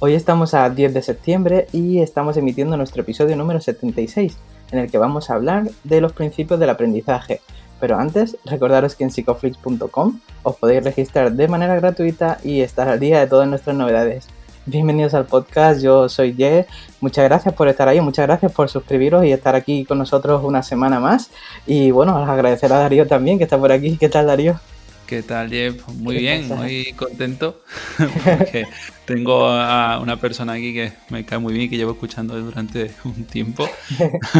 Hoy estamos a 10 de septiembre y estamos emitiendo nuestro episodio número 76, en el que vamos a hablar de los principios del aprendizaje. Pero antes, recordaros que en psicoflix.com os podéis registrar de manera gratuita y estar al día de todas nuestras novedades. Bienvenidos al podcast, yo soy Ye. Muchas gracias por estar ahí, muchas gracias por suscribiros y estar aquí con nosotros una semana más. Y bueno, agradecer a Darío también que está por aquí. ¿Qué tal, Darío? ¿Qué tal, Jeff? Muy bien, muy contento porque tengo a una persona aquí que me cae muy bien y que llevo escuchando durante un tiempo.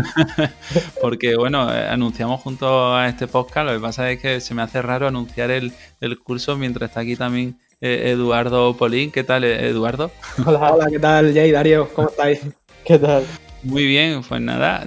porque, bueno, eh, anunciamos junto a este podcast. Lo que pasa es que se me hace raro anunciar el, curso mientras está aquí también eh, Eduardo Polín. ¿Qué tal, eh, Eduardo? Hola, hola, ¿qué tal, Jay, Darío? ¿Cómo estáis? ¿Qué tal? Muy bien, pues nada.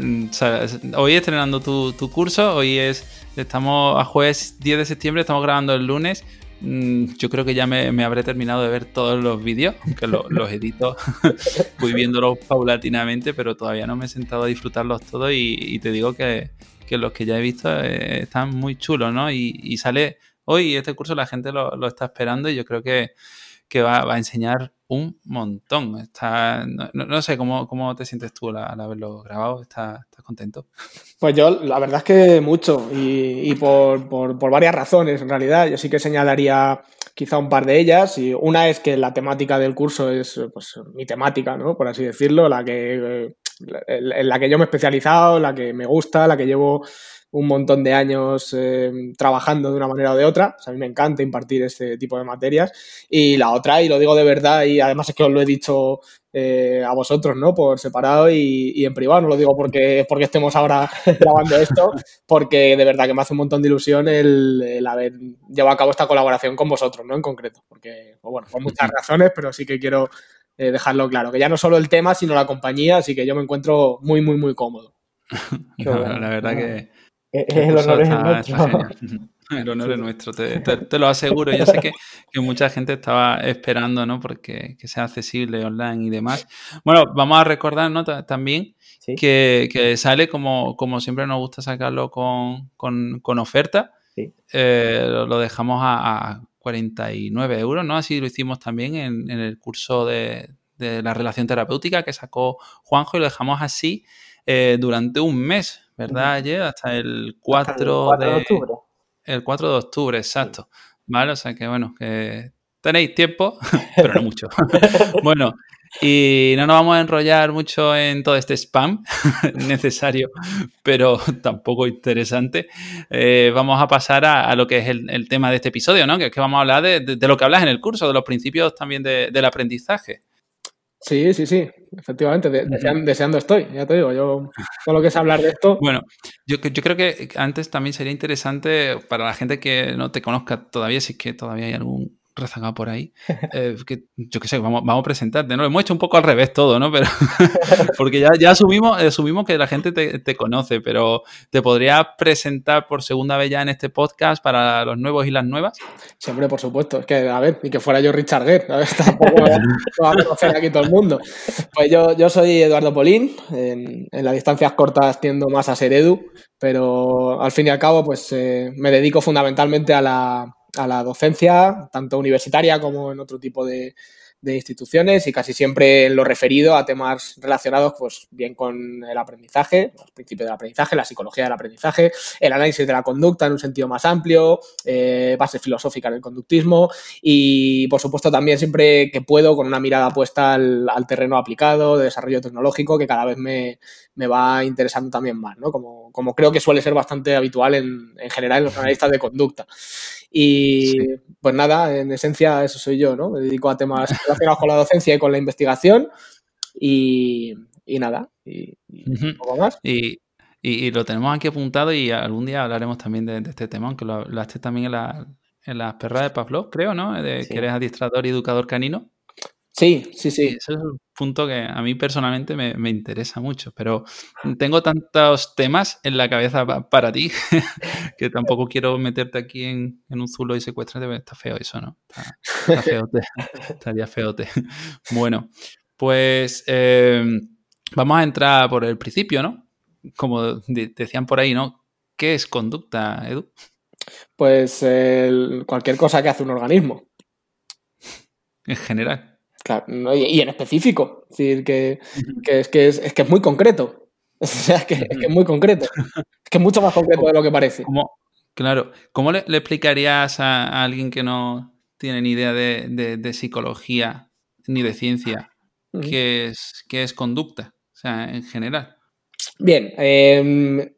Hoy estrenando tu, tu curso, hoy es Estamos a jueves 10 de septiembre, estamos grabando el lunes. Mm, yo creo que ya me, habré terminado de ver todos los vídeos, aunque los edito, voy viéndolos paulatinamente, pero todavía no me he sentado a disfrutarlos todos y, te digo que, los que ya he visto eh, están muy chulos, ¿no? Y, sale hoy este curso, la gente lo, está esperando y yo creo que, va, a enseñar un montón. Está, no, sé ¿cómo, cómo te sientes tú al, haberlo grabado. ¿Estás, contento? Pues yo, la verdad es que mucho y, por, por, varias razones en realidad. Yo sí que señalaría quizá un par de ellas. Y una es que la temática del curso es pues, mi temática, ¿no? por así decirlo, la que, en la que yo me he especializado, la que me gusta, la que llevo un montón de años eh, trabajando de una manera o de otra. a mí me encanta impartir este tipo de materias. Y la otra, y lo digo de verdad, y además es que os lo he dicho eh, a vosotros, ¿no? Por separado y, en privado. No lo digo porque, porque estemos ahora grabando esto, porque de verdad que me hace un montón de ilusión el, haber llevado a cabo esta colaboración con vosotros, ¿no? En concreto. Porque, pues bueno, por muchas razones, pero sí que quiero eh, dejarlo claro. Que ya no solo el tema, sino la compañía, así que yo me encuentro muy, muy, muy cómodo. la verdad que el honor es nuestro. El honor es nuestro, te, lo aseguro. Yo sé que, mucha gente estaba esperando, ¿no? Porque que sea accesible online y demás. Bueno, vamos a recordar, ¿no? También que, sale como, como siempre nos gusta sacarlo con, oferta. Eh, lo dejamos a, 49 euros, ¿no? Así lo hicimos también en, el curso de, la relación terapéutica que sacó Juanjo y lo dejamos así eh, durante un mes. ¿Verdad? Ayer hasta el 4, de, octubre. El 4 de octubre, exacto. ¿Vale? O sea que bueno, que tenéis tiempo, pero no mucho. bueno, y no nos vamos a enrollar mucho en todo este spam necesario, pero tampoco interesante. Eh, vamos a pasar a, lo que es el, tema de este episodio, ¿no? Que es que vamos a hablar de, lo que hablas en el curso, de los principios también del aprendizaje. Sí, sí, sí, efectivamente, deseando, estoy, ya te digo, yo todo lo que es hablar de esto. Bueno, yo, yo creo que antes también sería interesante para la gente que no te conozca todavía, si es que todavía hay algún rezagado por ahí. Eh, que, yo qué sé, vamos, vamos a presentarte, ¿no? Hemos hecho un poco al revés todo, ¿no? Pero, porque ya, ya asumimos, asumimos que la gente te, conoce, pero ¿te podrías presentar por segunda vez ya en este podcast para los nuevos y las nuevas? Siempre, por supuesto. Es que, a ver, y que fuera yo Richard Gere, ver, tampoco va a conocer aquí todo el mundo. Pues yo, yo soy Eduardo Polín, en, las distancias cortas tiendo más a ser Edu, pero al fin y al cabo, pues eh, me dedico fundamentalmente a la a la docencia, tanto universitaria como en otro tipo de, instituciones y casi siempre lo referido a temas relacionados, pues bien con el aprendizaje, los principios del aprendizaje, la psicología del aprendizaje, el análisis de la conducta en un sentido más amplio, eh, bases filosóficas del conductismo y, por supuesto, también siempre que puedo con una mirada puesta al, terreno aplicado, de desarrollo tecnológico, que cada vez me, va interesando también más, ¿no? Como, como, creo que suele ser bastante habitual en, en general en los analistas de conducta. Y pues nada, en esencia eso soy yo, ¿no? Me dedico a temas relacionados con la docencia y con la investigación y, nada, y, poco más. Y, lo tenemos aquí apuntado y algún día hablaremos también de, este tema, aunque lo hablaste también en, la, en las perras de Pavlov, creo, ¿no? De que eres adiestrador y educador canino. Sí, sí, sí. Eso es un punto que a mí personalmente me, interesa mucho, pero tengo tantos temas en la cabeza para ti que tampoco quiero meterte aquí en, un zulo y secuestrarte, está feo eso, ¿no? Está, feote, estaría feote. Bueno, pues em, vamos a entrar por el principio, ¿no? Como decían por ahí, ¿no? ¿Qué es conducta, Edu? Pues cualquier cosa que hace un organismo. En general. Claro, y, en específico. Es decir, que, es, que es, que es muy concreto. O sea, es que, es muy concreto. Es que es mucho más concreto de lo que parece. claro. ¿Cómo le, explicarías a, alguien que no tiene ni idea de, psicología ni de ciencia qué, es, qué es conducta? O sea, en general. Bien, eh,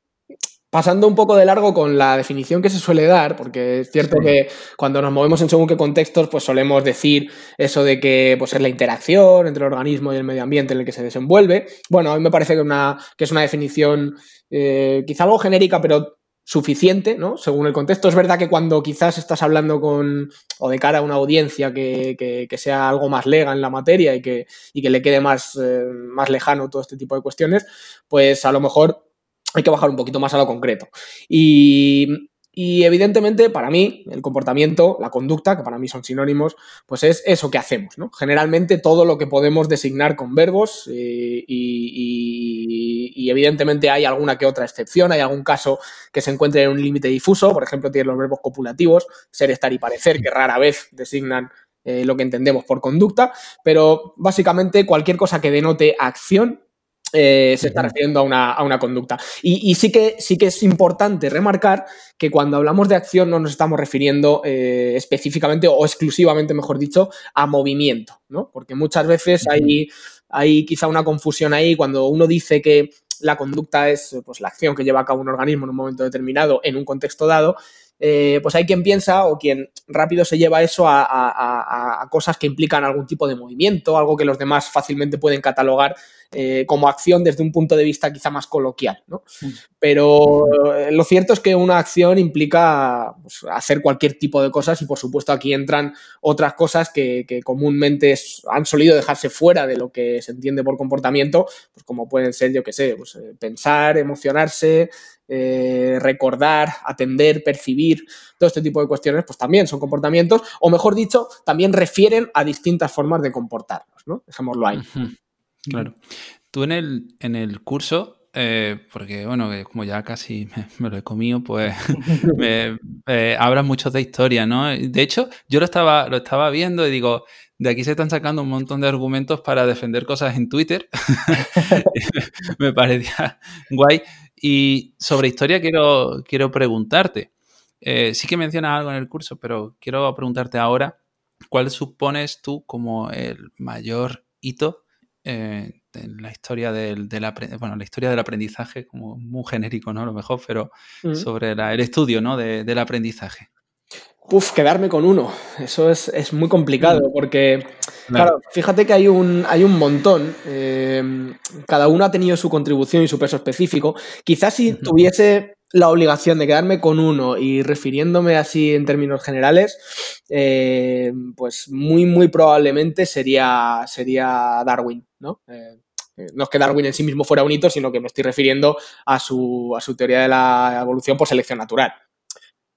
pasando un poco de largo con la definición que se suele dar, porque es cierto que cuando nos movemos en según qué contextos, pues solemos decir eso de que pues, es la interacción entre el organismo y el medio ambiente en el que se desenvuelve. Bueno, a mí me parece que, una, que es una definición eh, quizá algo genérica, pero suficiente, ¿no? Según el contexto. Es verdad que cuando quizás estás hablando con o de cara a una audiencia que, sea algo más lega en la materia y que, que le quede más, eh, más lejano todo este tipo de cuestiones, pues a lo mejor hay que bajar un poquito más a lo concreto. Y, evidentemente, para mí, el comportamiento, la conducta, que para mí son sinónimos, pues es eso que hacemos. Generalmente todo lo que podemos designar con verbos eh, y, evidentemente hay alguna que otra excepción, hay algún caso que se encuentre en un límite difuso, por ejemplo, tiene los verbos copulativos, ser, estar y parecer, que rara vez designan eh, lo que entendemos por conducta, pero básicamente cualquier cosa que denote acción eh, se está refiriendo a una, conducta. Y, sí, que, sí que es importante remarcar que cuando hablamos de acción no nos estamos refiriendo eh, específicamente o exclusivamente, mejor dicho, a movimiento, ¿no? Porque muchas veces hay, hay quizá una confusión ahí cuando uno dice que la conducta es pues, la acción que lleva a cabo un organismo en un momento determinado, en un contexto dado, eh, pues hay quien piensa o quien rápido se lleva eso a, cosas que implican algún tipo de movimiento, algo que los demás fácilmente pueden catalogar eh, como acción desde un punto de vista quizá más coloquial. ¿no? Pero eh, lo cierto es que una acción implica pues, hacer cualquier tipo de cosas y por supuesto aquí entran otras cosas que, comúnmente han solido dejarse fuera de lo que se entiende por comportamiento, pues como pueden ser, yo qué sé, pues, pensar, emocionarse, recordar, atender, percibir, todo este tipo de cuestiones, pues también son comportamientos, o mejor dicho, también refieren a distintas formas de comportarnos, ¿no? Dejémoslo ahí. Claro. Tú en el, en el curso, eh, porque bueno, como ya casi me, lo he comido, pues me, eh, hablas mucho de historia, ¿no? De hecho, yo lo estaba, lo estaba viendo y digo, de aquí se están sacando un montón de argumentos para defender cosas en Twitter. me parecía guay. Y sobre historia quiero, quiero preguntarte. Eh, sí que mencionas algo en el curso, pero quiero preguntarte ahora, ¿cuál supones tú como el mayor hito eh, en la historia del, bueno, la historia del aprendizaje, como muy genérico, ¿no? A lo mejor, pero mm. sobre el estudio, ¿no? del aprendizaje. Uf, quedarme con uno. Eso es, muy complicado mm. porque, claro. fíjate que hay un, hay un montón. Eh, cada uno ha tenido su contribución y su peso específico. Quizás si tuviese la obligación de quedarme con uno y refiriéndome así en términos generales, eh, pues muy, muy probablemente sería, sería Darwin, ¿no? Eh, no es que Darwin en sí mismo fuera un hito, sino que me estoy refiriendo a su, a su teoría de la evolución por selección natural.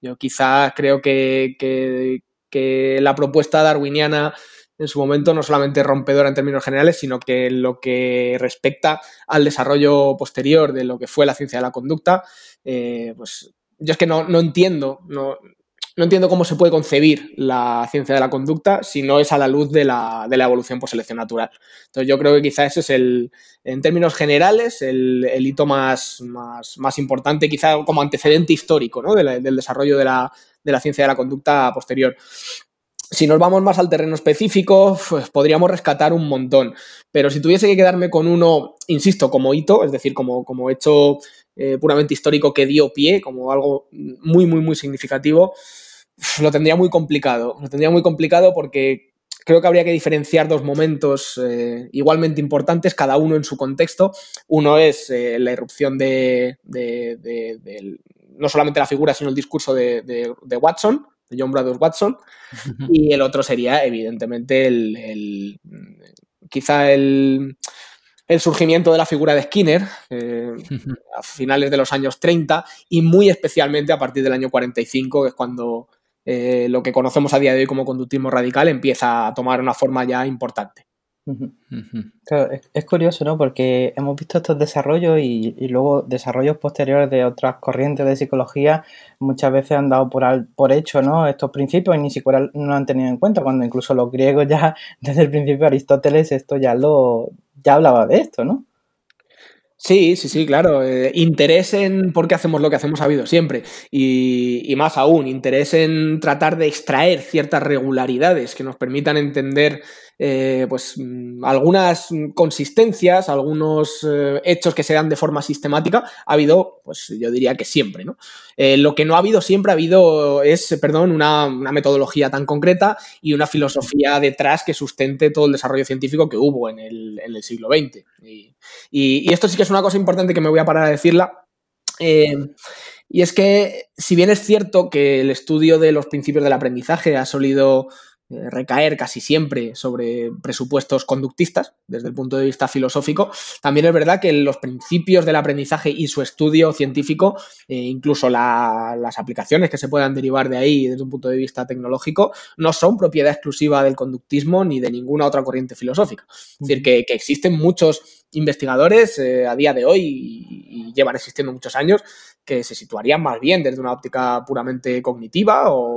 Yo quizás creo que, que, la propuesta darwiniana en su momento no solamente rompedora en términos generales, sino que lo que respecta al desarrollo posterior de lo que fue la ciencia de la conducta, eh, pues yo es que no, entiendo, no, no, entiendo cómo se puede concebir la ciencia de la conducta si no es a la luz de la, evolución por selección natural. Entonces yo creo que quizá ese es el, en términos generales, el, hito más, más, importante, quizá como antecedente histórico ¿no? del desarrollo de la, de la ciencia de la conducta posterior. Si nos vamos más al terreno específico, pues podríamos rescatar un montón. Pero si tuviese que quedarme con uno, insisto, como hito, es decir, como, como hecho eh, puramente histórico que dio pie, como algo muy, muy, muy significativo, lo tendría muy complicado. Lo tendría muy complicado porque creo que habría que diferenciar dos momentos eh, igualmente importantes, cada uno en su contexto. Uno es eh, la irrupción de, no solamente la figura, sino el discurso de, Watson, de John Brothers Watson, y el otro sería, evidentemente, el, quizá el, surgimiento de la figura de Skinner eh, a finales de los años 30 y muy especialmente a partir del año 45, que es cuando eh, lo que conocemos a día de hoy como conductismo radical empieza a tomar una forma ya importante es, curioso, ¿no? Porque hemos visto estos desarrollos y, luego desarrollos posteriores de otras corrientes de psicología muchas veces han dado por, por hecho, ¿no? Estos principios y ni siquiera no lo han tenido en cuenta, cuando incluso los griegos ya, desde el principio Aristóteles, esto ya lo, ya hablaba de esto, ¿no? Sí, sí, sí, claro. Eh, interés en por qué hacemos lo que hacemos ha habido siempre. Y, más aún, interés en tratar de extraer ciertas regularidades que nos permitan entender eh, pues, mm, algunas consistencias, algunos eh, hechos que se dan de forma sistemática, ha habido, pues yo diría que siempre. ¿no? lo que no ha habido siempre ha habido es, perdón, una, metodología tan concreta y una filosofía detrás que sustente todo el desarrollo científico que hubo en el, en el siglo XX. Y, esto sí que es una cosa importante que me voy a parar a decirla. Eh, y es que, si bien es cierto que el estudio de los principios del aprendizaje ha solido eh, recaer casi siempre sobre presupuestos conductistas desde el punto de vista filosófico. También es verdad que los principios del aprendizaje y su estudio científico, eh, incluso las aplicaciones que se puedan derivar de ahí desde un punto de vista tecnológico, no son propiedad exclusiva del conductismo ni de ninguna otra corriente filosófica. Es decir, que, existen muchos investigadores eh, a día de hoy y, llevan existiendo muchos años que se situarían más bien desde una óptica puramente cognitiva o,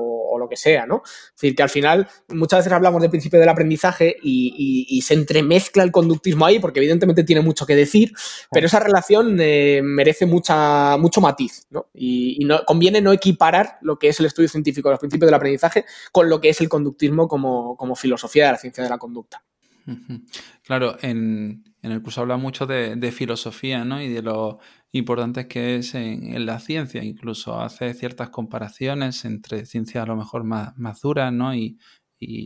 que sea, ¿no? Es decir, que al final muchas veces hablamos del principio del aprendizaje y, se entremezcla el conductismo ahí, porque evidentemente tiene mucho que decir, pero esa relación eh, merece mucha, mucho matiz, ¿no? Y, no, conviene no equiparar lo que es el estudio científico de los principios del aprendizaje con lo que es el conductismo como, como filosofía de la ciencia de la conducta. Claro, en, el curso habla mucho de, filosofía, ¿no? Y de lo importante que es en, la ciencia. Incluso hace ciertas comparaciones entre ciencias a lo mejor más, duras, ¿no? Y,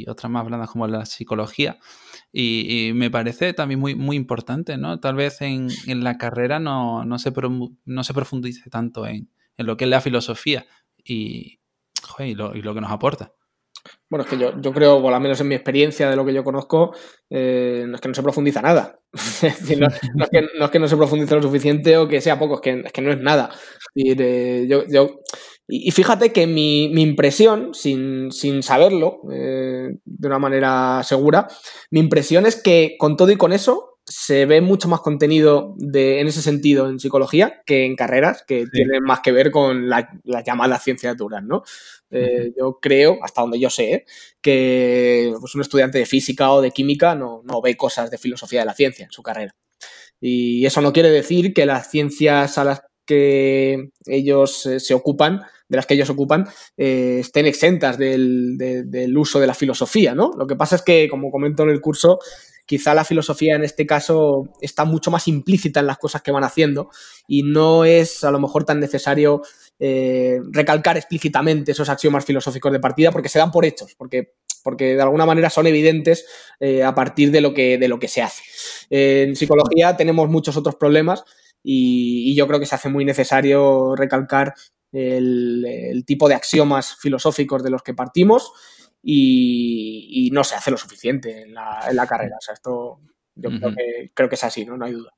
otras más blandas como la psicología. Y, me parece también muy, muy importante, ¿no? Tal vez en, la carrera no, no, se, no se profundice tanto en, lo que es la filosofía y, y lo que nos aporta. Bueno, es que yo, yo creo, o al menos en mi experiencia de lo que yo conozco, eh, no es que no se profundiza nada. no, es que, no, se profundice lo suficiente o que sea poco, es que, es que no es nada. Y, y, fíjate que mi, impresión, sin, saberlo eh, de una manera segura, mi impresión es que con todo y con eso, se ve mucho más contenido de, en ese sentido en psicología que en carreras que tienen más que ver con las llamadas ciencias duras, ¿no? Eh, yo creo, hasta donde yo sé, que pues, un estudiante de física o de química no, ve cosas de filosofía de la ciencia en su carrera. Y eso no quiere decir que las ciencias a las que ellos eh, se ocupan, de las que ellos ocupan, eh, estén exentas del, del, uso de la filosofía, ¿no? Lo que pasa es que, como comento en el curso, quizá la filosofía en este caso está mucho más implícita en las cosas que van haciendo y no es a lo mejor tan necesario eh, recalcar explícitamente esos axiomas filosóficos de partida porque se dan por hechos, porque, porque de alguna manera son evidentes eh, a partir de lo, que, de lo que se hace. en psicología tenemos muchos otros problemas y, yo creo que se hace muy necesario recalcar el, tipo de axiomas filosóficos de los que partimos y, no se hace lo suficiente en la, en la carrera. O sea, esto yo creo, que, creo que es así, ¿no? No hay duda.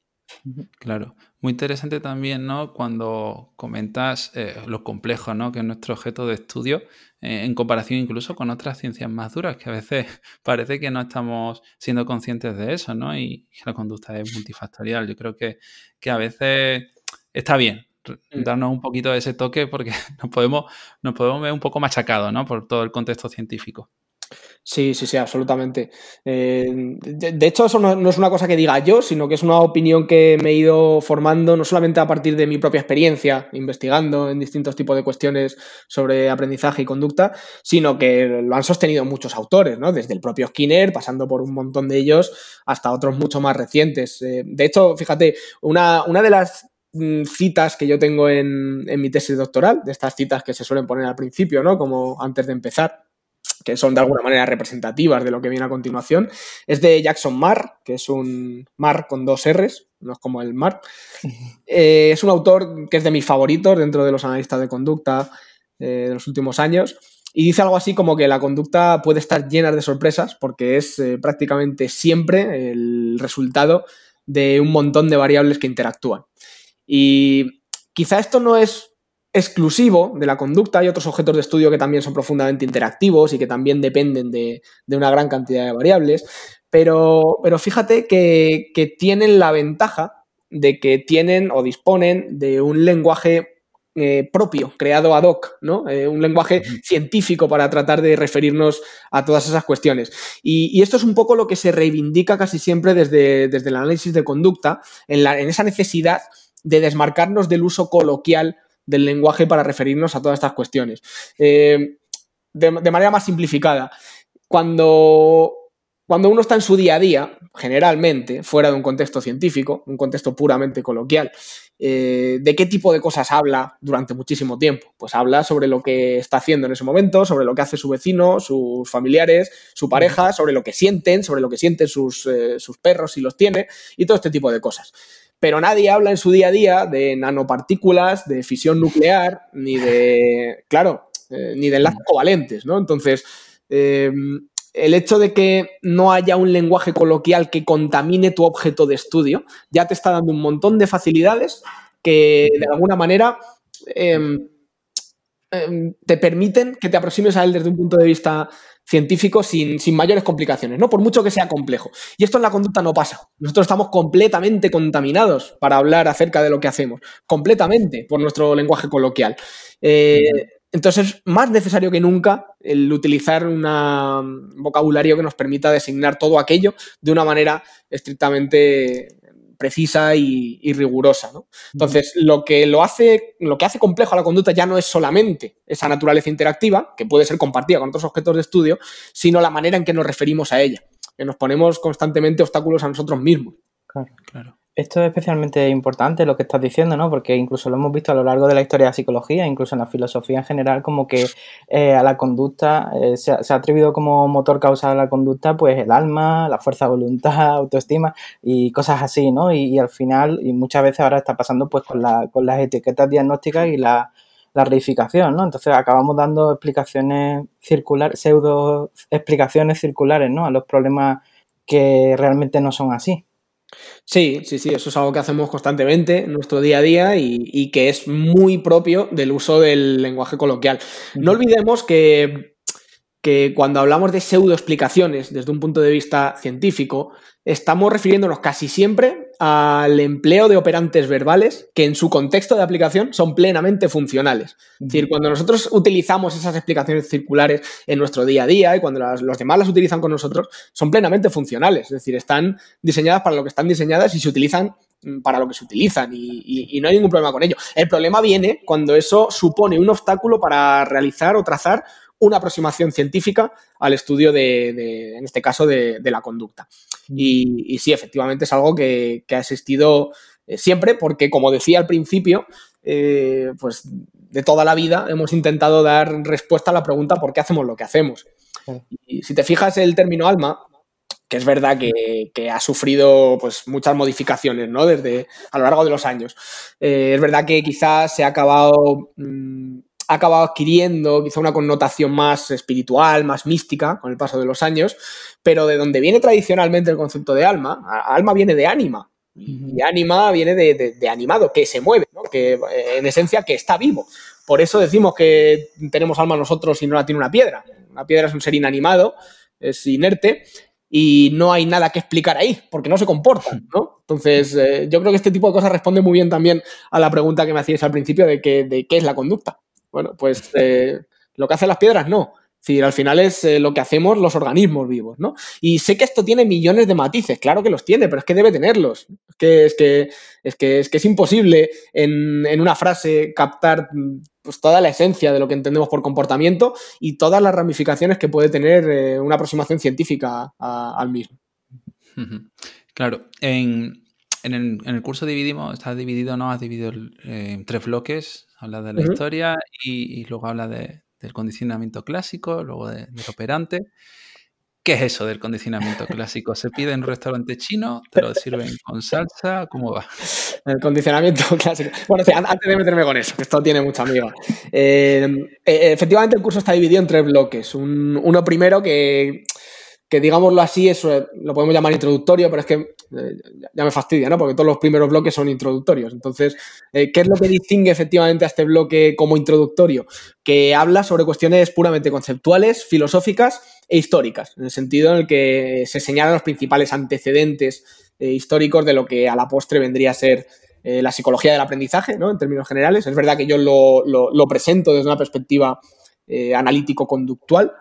Claro, muy interesante también, ¿no? Cuando comentas eh, lo complejo, ¿no? Que es nuestro objeto de estudio eh, en comparación incluso con otras ciencias más duras, que a veces parece que no estamos siendo conscientes de eso, ¿no? Y que la conducta es multifactorial. Yo creo que, que a veces está bien. Darnos un poquito de ese toque porque nos podemos, nos podemos ver un poco machacados, ¿no? Por todo el contexto científico. Sí, sí, sí, absolutamente. Eh, de, hecho, eso no, es una cosa que diga yo, sino que es una opinión que me he ido formando no solamente a partir de mi propia experiencia, investigando en distintos tipos de cuestiones sobre aprendizaje y conducta, sino que lo han sostenido muchos autores, ¿no? Desde el propio Skinner, pasando por un montón de ellos, hasta otros mucho más recientes. Eh, de hecho, fíjate, una, una de las mm, citas que yo tengo en, en mi tesis doctoral, de estas citas que se suelen poner al principio, ¿no? Como antes de empezar que son de alguna manera representativas de lo que viene a continuación, es de Jackson Marr, que es un Marr con dos R's, no es como el Marr. Eh, es un autor que es de mis favoritos dentro de los analistas de conducta eh, de los últimos años. y dice algo así como que la conducta puede estar llena de sorpresas porque es eh, prácticamente siempre el resultado de un montón de variables que interactúan. Y quizá esto no es exclusivo de la conducta, hay otros objetos de estudio que también son profundamente interactivos y que también dependen de, una gran cantidad de variables, pero, pero fíjate que, que tienen la ventaja de que tienen o disponen de un lenguaje eh, propio, creado ad hoc, ¿no? Eh, un lenguaje científico para tratar de referirnos a todas esas cuestiones. Y, esto es un poco lo que se reivindica casi siempre desde, desde el análisis de conducta, en, la, en, esa necesidad de desmarcarnos del uso coloquial del lenguaje para referirnos a todas estas cuestiones. Eh, de, manera más simplificada, cuando cuando uno está en su día a día, generalmente, fuera de un contexto científico, un contexto puramente coloquial, eh, ¿de qué tipo de cosas habla durante muchísimo tiempo? Pues habla sobre lo que está haciendo en ese momento, sobre lo que hace su vecino, sus familiares, su pareja, sobre lo que sienten, sobre lo que sienten sus, eh, sus perros si los tiene, y todo este tipo de cosas. Pero nadie habla en su día a día de nanopartículas, de fisión nuclear, ni de, claro, eh, ni de enlaces covalentes, ¿no? Entonces, el hecho de que no haya un lenguaje coloquial que contamine tu objeto de estudio ya te está dando un montón de facilidades que de alguna manera em, em, te permiten que te aproximes a él desde un punto de vista científico sin, mayores complicaciones, ¿no? Por mucho que sea complejo. Y esto en la conducta no pasa. Nosotros estamos completamente contaminados para hablar acerca de lo que hacemos, completamente por nuestro lenguaje coloquial. Eh, entonces, más necesario que nunca el utilizar un vocabulario que nos permita designar todo aquello de una manera estrictamente precisa y, rigurosa. Entonces, lo que lo hace, lo que hace complejo a la conducta ya no es solamente esa naturaleza interactiva, que puede ser compartida con otros objetos de estudio, sino la manera en que nos referimos a ella, que nos ponemos constantemente obstáculos a nosotros mismos. Claro, claro. Esto es especialmente importante lo que estás diciendo, ¿no? Porque incluso lo hemos visto a lo largo de la historia de la psicología, incluso en la filosofía en general, como que eh, a la conducta eh, se, ha atrevido como motor causal a la conducta, pues el alma, la fuerza de voluntad, autoestima y cosas así, ¿no? Y, al final, y muchas veces ahora está pasando pues con, la, con las etiquetas diagnósticas y la, la reificación, ¿no? Entonces acabamos dando explicaciones circulares, pseudo explicaciones circulares, ¿no? A los problemas que realmente no son así. Sí, sí, sí, eso es algo que hacemos constantemente en nuestro día a día y, que es muy propio del uso del lenguaje coloquial. No olvidemos que, que cuando hablamos de pseudoexplicaciones desde un punto de vista científico, estamos refiriéndonos casi siempre al empleo de operantes verbales que en su contexto de aplicación son plenamente funcionales. Es decir, cuando nosotros utilizamos esas explicaciones circulares en nuestro día a día y cuando los demás las utilizan con nosotros, son plenamente funcionales. Es decir, están diseñadas para lo que están diseñadas y se utilizan mm, para lo que se utilizan y, no hay ningún problema con ello. El problema viene cuando eso supone un obstáculo para realizar o trazar una aproximación científica al estudio de, en este caso, de, la conducta. Y, sí, efectivamente es algo que, ha existido eh, siempre, porque como decía al principio, eh, pues de toda la vida hemos intentado dar respuesta a la pregunta ¿por qué hacemos lo que hacemos? Y si te fijas el término alma, que es verdad que, ha sufrido pues, muchas modificaciones ¿no? Desde, a lo largo de los años. Eh, es verdad que quizás se ha acabado mm, ha acabado adquiriendo quizá una connotación más espiritual, más mística con el paso de los años, pero de donde viene tradicionalmente el concepto de alma, alma viene de ánima, y ánima viene de, animado, que se mueve, que eh, en esencia que está vivo. Por eso decimos que tenemos alma nosotros y no la tiene una piedra. Una piedra es un ser inanimado, es inerte, y no hay nada que explicar ahí, porque no se comportan, ¿no? Entonces, eh, yo creo que este tipo de cosas responde muy bien también a la pregunta que me hacías al principio de, de qué es la conducta. Bueno, pues eh, lo que hacen las piedras no. Es decir, al final es eh, lo que hacemos los organismos vivos, ¿no? Y sé que esto tiene millones de matices, claro que los tiene, pero es que debe tenerlos. Es que es, que, es, que, es, que es imposible en, una frase captar pues, toda la esencia de lo que entendemos por comportamiento y todas las ramificaciones que puede tener eh, una aproximación científica al mismo. Claro, en, el, curso dividimos, está dividido, ¿no? Has dividido en tres bloques habla de la historia y, luego habla del condicionamiento clásico, luego del operante. ¿Qué es eso del condicionamiento clásico? ¿Se pide en un restaurante chino? ¿Te lo sirven con salsa? ¿Cómo va? El condicionamiento clásico. Bueno, antes de meterme con eso, que esto tiene mucha amiga. Eh, eh, efectivamente, el curso está dividido en tres bloques. uno primero que que digámoslo así, eso lo podemos llamar introductorio, pero es que eh, ya me fastidia, ¿no? Porque todos los primeros bloques son introductorios. Entonces, eh, ¿qué es lo que distingue efectivamente a este bloque como introductorio? Que habla sobre cuestiones puramente conceptuales, filosóficas e históricas, en el sentido en el que se señalan los principales antecedentes eh, históricos de lo que a la postre vendría a ser la psicología del aprendizaje, ¿no? En términos generales. Es verdad que yo lo presento desde una perspectiva analítico-conductual.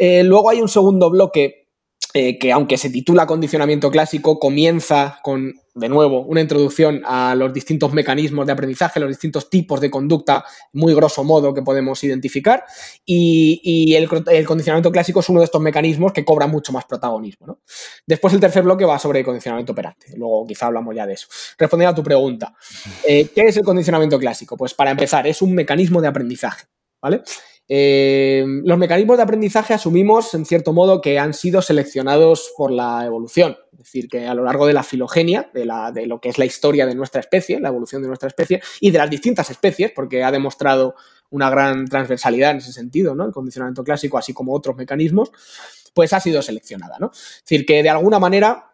Eh, luego hay un segundo bloque eh, que, aunque se titula condicionamiento clásico, comienza con, de nuevo, una introducción a los distintos mecanismos de aprendizaje, los distintos tipos de conducta, muy grosso modo, que podemos identificar. Y, el, condicionamiento clásico es uno de estos mecanismos que cobra mucho más protagonismo. Después el tercer bloque va sobre el condicionamiento operante. Luego quizá hablamos ya de eso. Respondiendo a tu pregunta, eh, ¿qué es el condicionamiento clásico? Pues para empezar, es un mecanismo de aprendizaje. ¿Vale? Eh, los mecanismos de aprendizaje asumimos, en cierto modo, que han sido seleccionados por la evolución. Es decir, que a lo largo de la filogenia, de, de, lo que es la historia de nuestra especie, la evolución de nuestra especie, y de las distintas especies, porque ha demostrado una gran transversalidad en ese sentido, ¿no? El condicionamiento clásico, así como otros mecanismos, pues ha sido seleccionada, ¿no? Es decir, que de alguna manera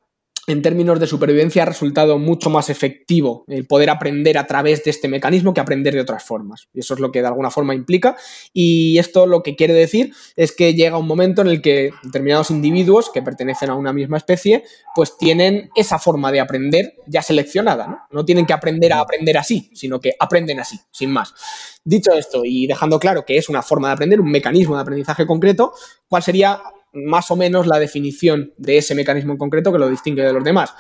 en términos de supervivencia ha resultado mucho más efectivo el poder aprender a través de este mecanismo que aprender de otras formas. Y eso es lo que de alguna forma implica. Y esto lo que quiere decir es que llega un momento en el que determinados individuos que pertenecen a una misma especie, pues tienen esa forma de aprender ya seleccionada. No, no tienen que aprender a aprender así, sino que aprenden así, sin más. Dicho esto y dejando claro que es una forma de aprender, un mecanismo de aprendizaje concreto, ¿cuál sería más o menos la definición de ese mecanismo en concreto que lo distingue de los demás.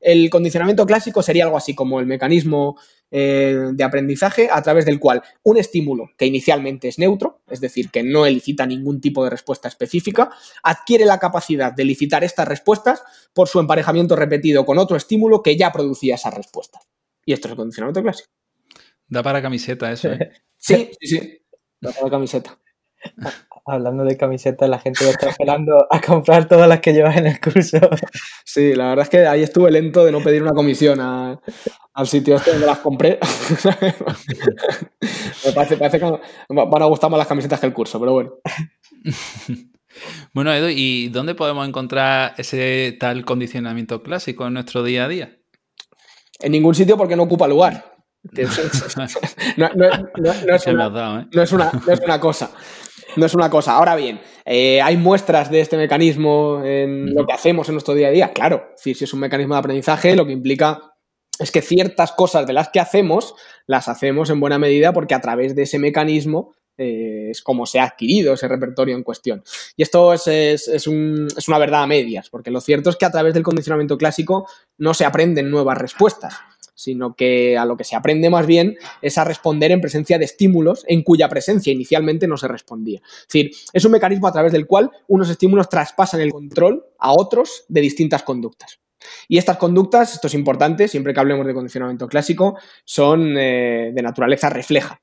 El condicionamiento clásico sería algo así como el mecanismo eh, de aprendizaje a través del cual un estímulo que inicialmente es neutro, es decir, que no elicita ningún tipo de respuesta específica, adquiere la capacidad de elicitar estas respuestas por su emparejamiento repetido con otro estímulo que ya producía esas respuestas. Y esto es el condicionamiento clásico. Da para camiseta eso. ¿eh? sí, sí, sí. Da para camiseta. hablando de camisetas, la gente está esperando a comprar todas las que llevas en el curso. Sí, la verdad es que ahí estuve lento de no pedir una comisión al sitio este donde las compré. Me parece, que van a gustar más las camisetas que el curso, pero bueno. Bueno, Edu, ¿y dónde podemos encontrar ese tal condicionamiento clásico en nuestro día a día? En ningún sitio porque no ocupa lugar. No, es una cosa. No es una cosa. Ahora bien, eh, ¿hay muestras de este mecanismo en lo que hacemos en nuestro día a día? Claro, si es un mecanismo de aprendizaje, lo que implica es que ciertas cosas de las que hacemos, las hacemos en buena medida porque a través de ese mecanismo eh, es como se ha adquirido ese repertorio en cuestión. Y esto es, es, una verdad a medias, porque lo cierto es que a través del condicionamiento clásico no se aprenden nuevas respuestas sino que a lo que se aprende más bien es a responder en presencia de estímulos en cuya presencia inicialmente no se respondía. Es decir, es un mecanismo a través del cual unos estímulos traspasan el control a otros de distintas conductas. Y estas conductas, esto es importante, siempre que hablemos de condicionamiento clásico, son eh, de naturaleza refleja.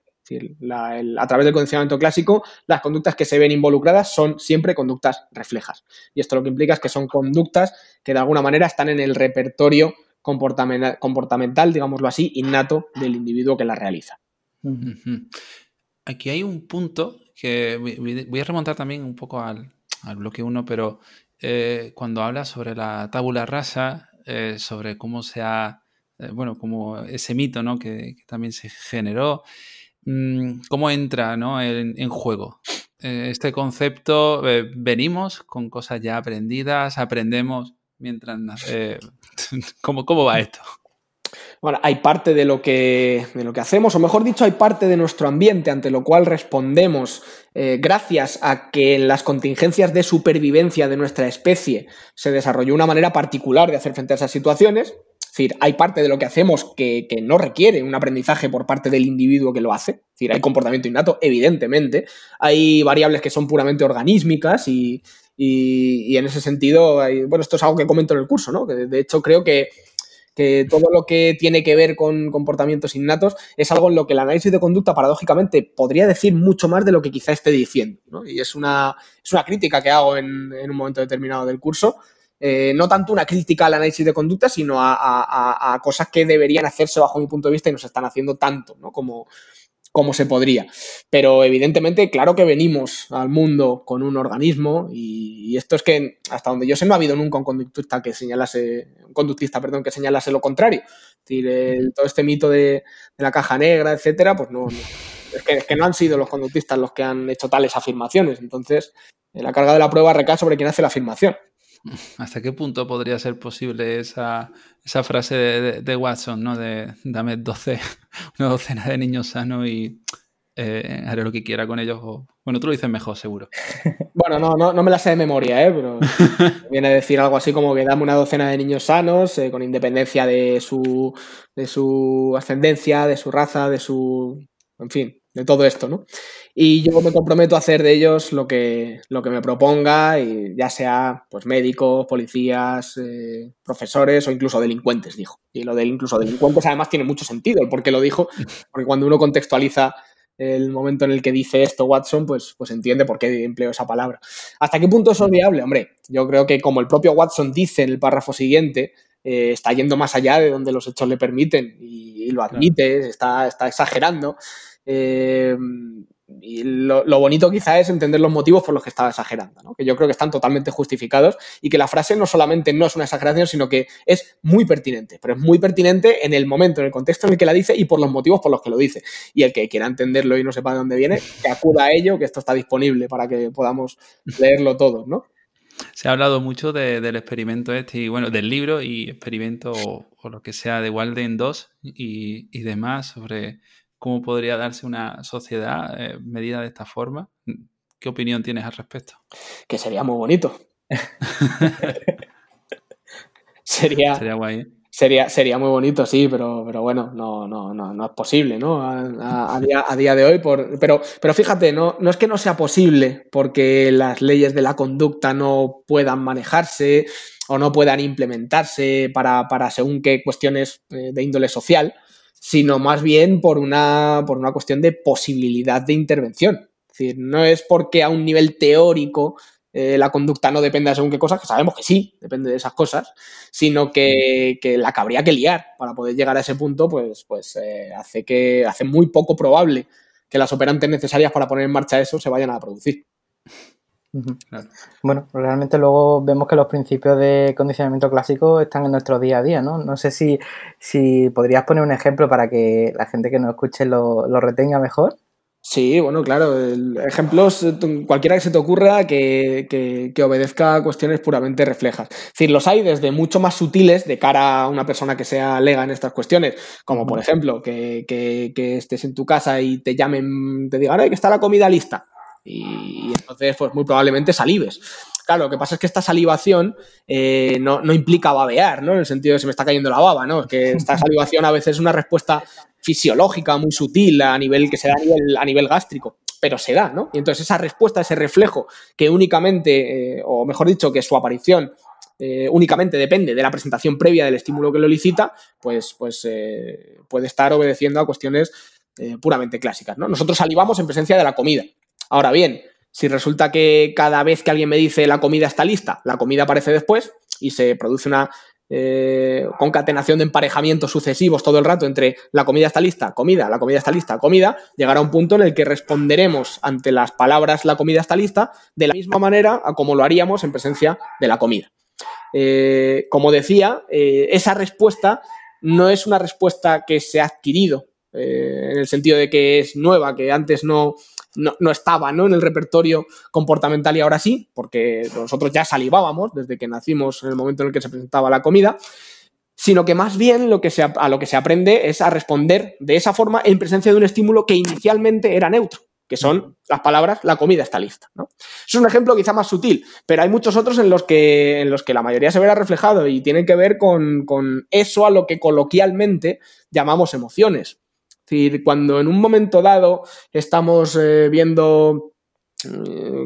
A través del condicionamiento clásico, las conductas que se ven involucradas son siempre conductas reflejas. Y esto lo que implica es que son conductas que de alguna manera están en el repertorio comportamental, digámoslo así, innato del individuo que la realiza. Aquí hay un punto que voy a remontar también un poco al, bloque 1, pero eh, cuando habla sobre la tabula rasa, eh, sobre cómo se ha, eh, bueno, como ese mito ¿no? que, también se generó, mm, cómo entra ¿no? en juego. este concepto, venimos con cosas ya aprendidas, aprendemos mientras... Eh, ¿cómo, ¿Cómo va esto? Bueno, hay parte de lo, que, de lo que hacemos, o mejor dicho, hay parte de nuestro ambiente ante lo cual respondemos eh, gracias a que en las contingencias de supervivencia de nuestra especie se desarrolló una manera particular de hacer frente a esas situaciones. Es decir, hay parte de lo que hacemos que, que no requiere un aprendizaje por parte del individuo que lo hace. Es decir, hay comportamiento innato, evidentemente. Hay variables que son puramente organísmicas y, y, en ese sentido, bueno, esto es algo que comento en el curso, ¿no? Que de hecho creo que, que todo lo que tiene que ver con comportamientos innatos es algo en lo que el análisis de conducta, paradójicamente, podría decir mucho más de lo que quizá esté diciendo. Y es una, es una crítica que hago en, un momento determinado del curso. Eh, no tanto una crítica al análisis de conducta, sino a, a, cosas que deberían hacerse bajo mi punto de vista y no se están haciendo tanto, ¿no? Como, como se podría. Pero evidentemente, claro que venimos al mundo con un organismo y, esto es que hasta donde yo sé no ha habido nunca un conductista que señalase, un conductista, perdón, que señalase lo contrario. Es decir, todo este mito de, la caja negra, etcétera, pues no, es, que, es, que, no han sido los conductistas los que han hecho tales afirmaciones. Entonces, la carga de la prueba recae sobre quien hace la afirmación. ¿Hasta qué punto podría ser posible esa, frase de, Watson, ¿no? De dame 12, una docena de niños sanos y eh, haré lo que quiera con ellos. bueno, tú lo dices mejor, seguro. Bueno, no, no, no me la sé de memoria, ¿eh? pero viene a decir algo así como que dame una docena de niños sanos, eh, con independencia de su, de su ascendencia, de su raza, de su. En fin, de todo esto, ¿no? Y yo me comprometo a hacer de ellos lo que, lo que me proponga, y ya sea pues médicos, policías, eh, profesores o incluso delincuentes, dijo. Y lo del incluso delincuentes además tiene mucho sentido, el por qué lo dijo, porque cuando uno contextualiza el momento en el que dice esto Watson, pues, pues entiende por qué empleo esa palabra. ¿Hasta qué punto eso es viable? Hombre, yo creo que como el propio Watson dice en el párrafo siguiente, eh, está yendo más allá de donde los hechos le permiten y, lo admite, está, está exagerando. Eh, y lo, bonito quizá es entender los motivos por los que estaba exagerando, ¿no? que yo creo que están totalmente justificados y que la frase no solamente no es una exageración, sino que es muy pertinente, pero es muy pertinente en el momento, en el contexto en el que la dice y por los motivos por los que lo dice. Y el que quiera entenderlo y no sepa de dónde viene, que acuda a ello, que esto está disponible para que podamos leerlo todos, ¿no? Se ha hablado mucho del experimento este, y bueno, del libro y experimento o, lo que sea de Walden 2 y, y demás sobre cómo podría darse una sociedad eh, medida de esta forma. ¿Qué opinión tienes al respecto? Que sería muy bonito. sería, sería guay. ¿eh? Sería, sería muy bonito, sí, pero, pero bueno, no, no, no, no es posible, ¿no? A, día, de hoy. Por, pero, pero fíjate, no, no es que no sea posible porque las leyes de la conducta no puedan manejarse o no puedan implementarse para, para según qué cuestiones eh, de índole social, sino más bien por una, por una cuestión de posibilidad de intervención. Es decir, no es porque a un nivel teórico eh, la conducta no depende de según qué cosas, que sabemos que sí, depende de esas cosas, sino que, la que habría que liar para poder llegar a ese punto, pues, pues eh, hace, que, hace muy poco probable que las operantes necesarias para poner en marcha eso se vayan a producir. Bueno, realmente luego vemos que los principios de condicionamiento clásico están en nuestro día a día, ¿no? No sé si, si podrías poner un ejemplo para que la gente que nos escuche lo, retenga mejor. Sí, bueno, claro. Ejemplos, cualquiera que se te ocurra que, que, obedezca a cuestiones puramente reflejas. Es decir, los hay desde mucho más sutiles de cara a una persona que sea lega en estas cuestiones, como por ejemplo que, que estés en tu casa y te llamen, te digan, ¡ay, que está la comida lista! Y, entonces pues muy probablemente salives. Claro, lo que pasa es que esta salivación eh, no, implica babear, ¿no? En el sentido de se me está cayendo la baba, ¿no? que esta salivación a veces es una respuesta fisiológica muy sutil a nivel que se da a nivel, gástrico, pero se da, ¿no? Y entonces esa respuesta, ese reflejo que únicamente, eh, o mejor dicho, que su aparición eh, únicamente depende de la presentación previa del estímulo que lo licita, pues, pues puede estar obedeciendo a cuestiones puramente clásicas, ¿no? Nosotros salivamos en presencia de la comida. Ahora bien, si resulta que cada vez que alguien me dice la comida está lista, la comida aparece después y se produce una eh, concatenación de emparejamientos sucesivos todo el rato entre la comida está lista, comida, la comida está lista, comida, llegará un punto en el que responderemos ante las palabras la comida está lista de la misma manera a como lo haríamos en presencia de la comida. Eh, como decía, eh, esa respuesta no es una respuesta que se ha adquirido en el sentido de que es nueva, que antes no, no, estaba ¿no? en el repertorio comportamental y ahora sí, porque nosotros ya salivábamos desde que nacimos en el momento en el que se presentaba la comida, sino que más bien lo que se, a lo que se aprende es a responder de esa forma en presencia de un estímulo que inicialmente era neutro que son las palabras la comida está lista. ¿no? Es un ejemplo quizá más sutil, pero hay muchos otros en los que, en los que la mayoría se verá reflejado y tienen que ver con, con eso a lo que coloquialmente llamamos emociones. Es decir, cuando en un momento dado estamos eh, viendo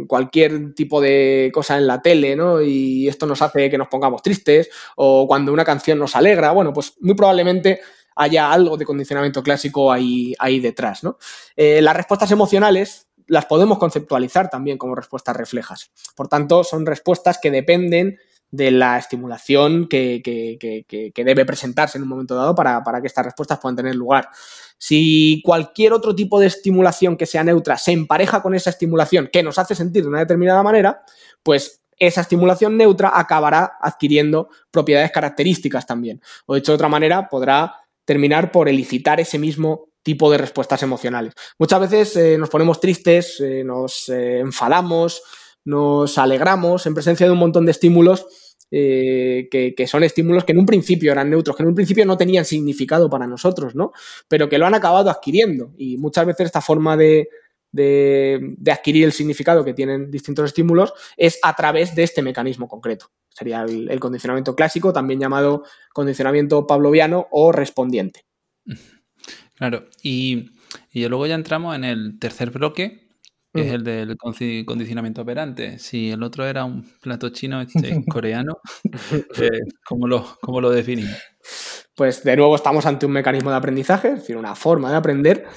cualquier tipo de cosa en la tele, ¿no? Y esto nos hace que nos pongamos tristes, o cuando una canción nos alegra, bueno, pues muy probablemente haya algo de condicionamiento clásico ahí, ahí detrás, ¿no? Eh, las respuestas emocionales las podemos conceptualizar también como respuestas reflejas. Por tanto, son respuestas que dependen de la estimulación que, debe presentarse en un momento dado para, que estas respuestas puedan tener lugar. Si cualquier otro tipo de estimulación que sea neutra se empareja con esa estimulación que nos hace sentir de una determinada manera, pues esa estimulación neutra acabará adquiriendo propiedades características también. O dicho de otra manera, podrá terminar por elicitar ese mismo tipo de respuestas emocionales. Muchas veces eh, nos ponemos tristes, eh, nos eh, enfadamos, nos alegramos en presencia de un montón de estímulos que, son estímulos que en un principio eran neutros, que en un principio no tenían significado para nosotros, ¿no? Pero que lo han acabado adquiriendo. Y muchas veces esta forma de, adquirir el significado que tienen distintos estímulos es a través de este mecanismo concreto. Sería el condicionamiento clásico, también llamado condicionamiento pavloviano o respondiente. Claro, y, luego ya entramos en el tercer bloque, que es el del condicionamiento operante. Si el otro era un plato chino, este coreano, eh, ¿cómo, lo, ¿cómo lo definimos? Pues de nuevo estamos ante un mecanismo de aprendizaje, es decir, una forma de aprender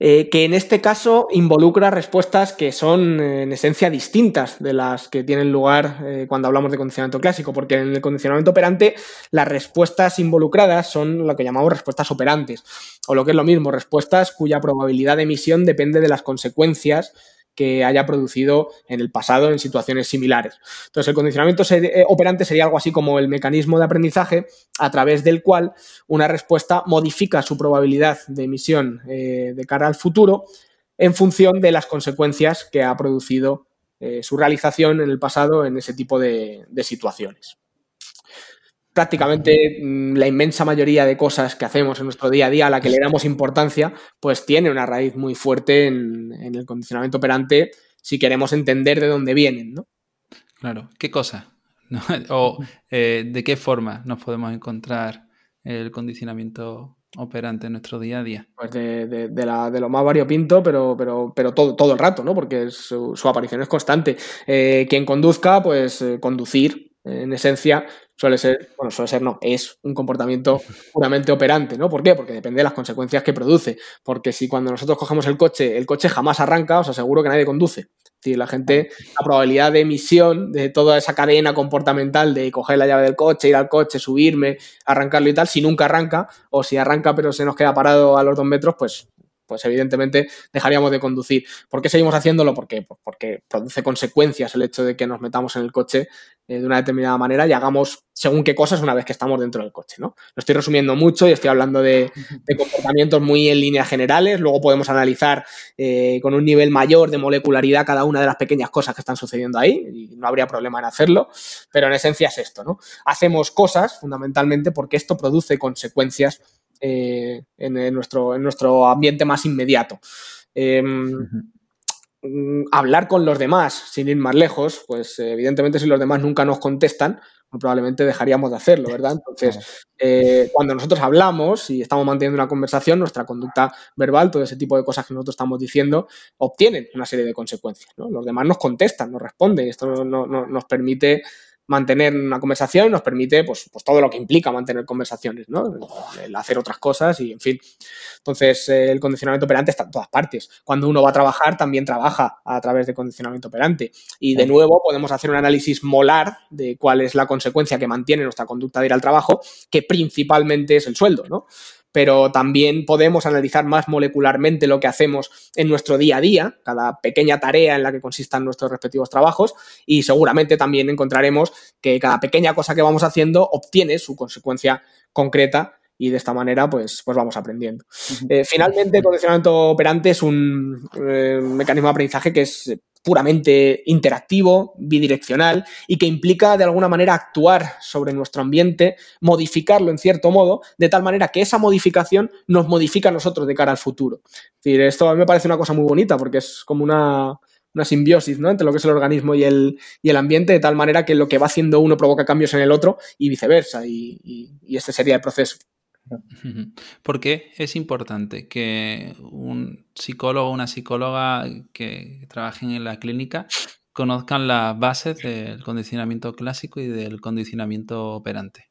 eh, que en este caso involucra respuestas que son eh, en esencia distintas de las que tienen lugar eh, cuando hablamos de condicionamiento clásico, porque en el condicionamiento operante las respuestas involucradas son lo que llamamos respuestas operantes, o lo que es lo mismo, respuestas cuya probabilidad de emisión depende de las consecuencias que haya producido en el pasado en situaciones similares. Entonces, el condicionamiento eh, operante sería algo así como el mecanismo de aprendizaje a través del cual una respuesta modifica su probabilidad de emisión eh, de cara al futuro en función de las consecuencias que ha producido eh, su realización en el pasado en ese tipo de situaciones prácticamente mm, la inmensa mayoría de cosas que hacemos en nuestro día a día a la que le damos importancia, pues tiene una raíz muy fuerte en, el condicionamiento operante si queremos entender de dónde vienen, ¿no? Claro, ¿qué cosa? ¿O eh, de qué forma nos podemos encontrar el condicionamiento operante en nuestro día a día? Pues de, lo más variopinto, pero, pero, pero todo, todo el rato, ¿no? Porque su, aparición es constante. Eh, quien conduzca, pues eh, conducir, en esencia, suele ser, bueno, suele ser no, es un comportamiento puramente operante, ¿no? ¿Por qué? Porque depende de las consecuencias que produce. Porque si cuando nosotros cogemos el coche, el coche jamás arranca, os aseguro que nadie conduce. Es decir, la gente, la probabilidad de emisión de toda esa cadena comportamental de coger la llave del coche, ir al coche, subirme, arrancarlo y tal, si nunca arranca, o si arranca pero se nos queda parado a los dos metros, pues pues evidentemente dejaríamos de conducir. ¿Por qué seguimos haciéndolo? Porque, pues porque produce consecuencias el hecho de que nos metamos en el coche eh, de una determinada manera y hagamos según qué cosas una vez que estamos dentro del coche. ¿no? Lo estoy resumiendo mucho y estoy hablando de, comportamientos muy en líneas generales. Luego podemos analizar eh, con un nivel mayor de molecularidad cada una de las pequeñas cosas que están sucediendo ahí y no habría problema en hacerlo. Pero en esencia es esto. ¿no? Hacemos cosas fundamentalmente porque esto produce consecuencias eh, en, nuestro, en nuestro ambiente más inmediato. Em, hablar con los demás sin ir más lejos, pues evidentemente si los demás nunca nos contestan, pues probablemente dejaríamos de hacerlo, ¿verdad? Entonces, eh, cuando nosotros hablamos y estamos manteniendo una conversación, nuestra conducta verbal, todo ese tipo de cosas que nosotros estamos diciendo, obtienen una serie de consecuencias. Los demás nos contestan, nos responden, esto nos permite mantener una conversación nos permite pues, pues todo lo que implica mantener conversaciones, ¿no? El hacer otras cosas y en fin. Entonces, eh, el condicionamiento operante está en todas partes. Cuando uno va a trabajar, también trabaja a través de condicionamiento operante. Y de nuevo podemos hacer un análisis molar de cuál es la consecuencia que mantiene nuestra conducta de ir al trabajo, que principalmente es el sueldo, ¿no? Pero también podemos analizar más molecularmente lo que hacemos en nuestro día a día, cada pequeña tarea en la que consistan nuestros respectivos trabajos, y seguramente también encontraremos que cada pequeña cosa que vamos haciendo obtiene su consecuencia concreta y de esta manera pues, pues vamos aprendiendo. Eh, finalmente, el condicionamiento operante es un eh, mecanismo de aprendizaje que es puramente interactivo, bidireccional y que implica de alguna manera actuar sobre nuestro ambiente, modificarlo en cierto modo, de tal manera que esa modificación nos modifica a nosotros de cara al futuro. Es decir, esto a mí me parece una cosa muy bonita porque es como una, simbiosis ¿no? entre lo que es el organismo y el, y el, ambiente, de tal manera que lo que va haciendo uno provoca cambios en el otro y viceversa, y, y, este sería el proceso. ¿Por qué es importante que un psicólogo o una psicóloga que trabajen en la clínica conozcan las bases del condicionamiento clásico y del condicionamiento operante?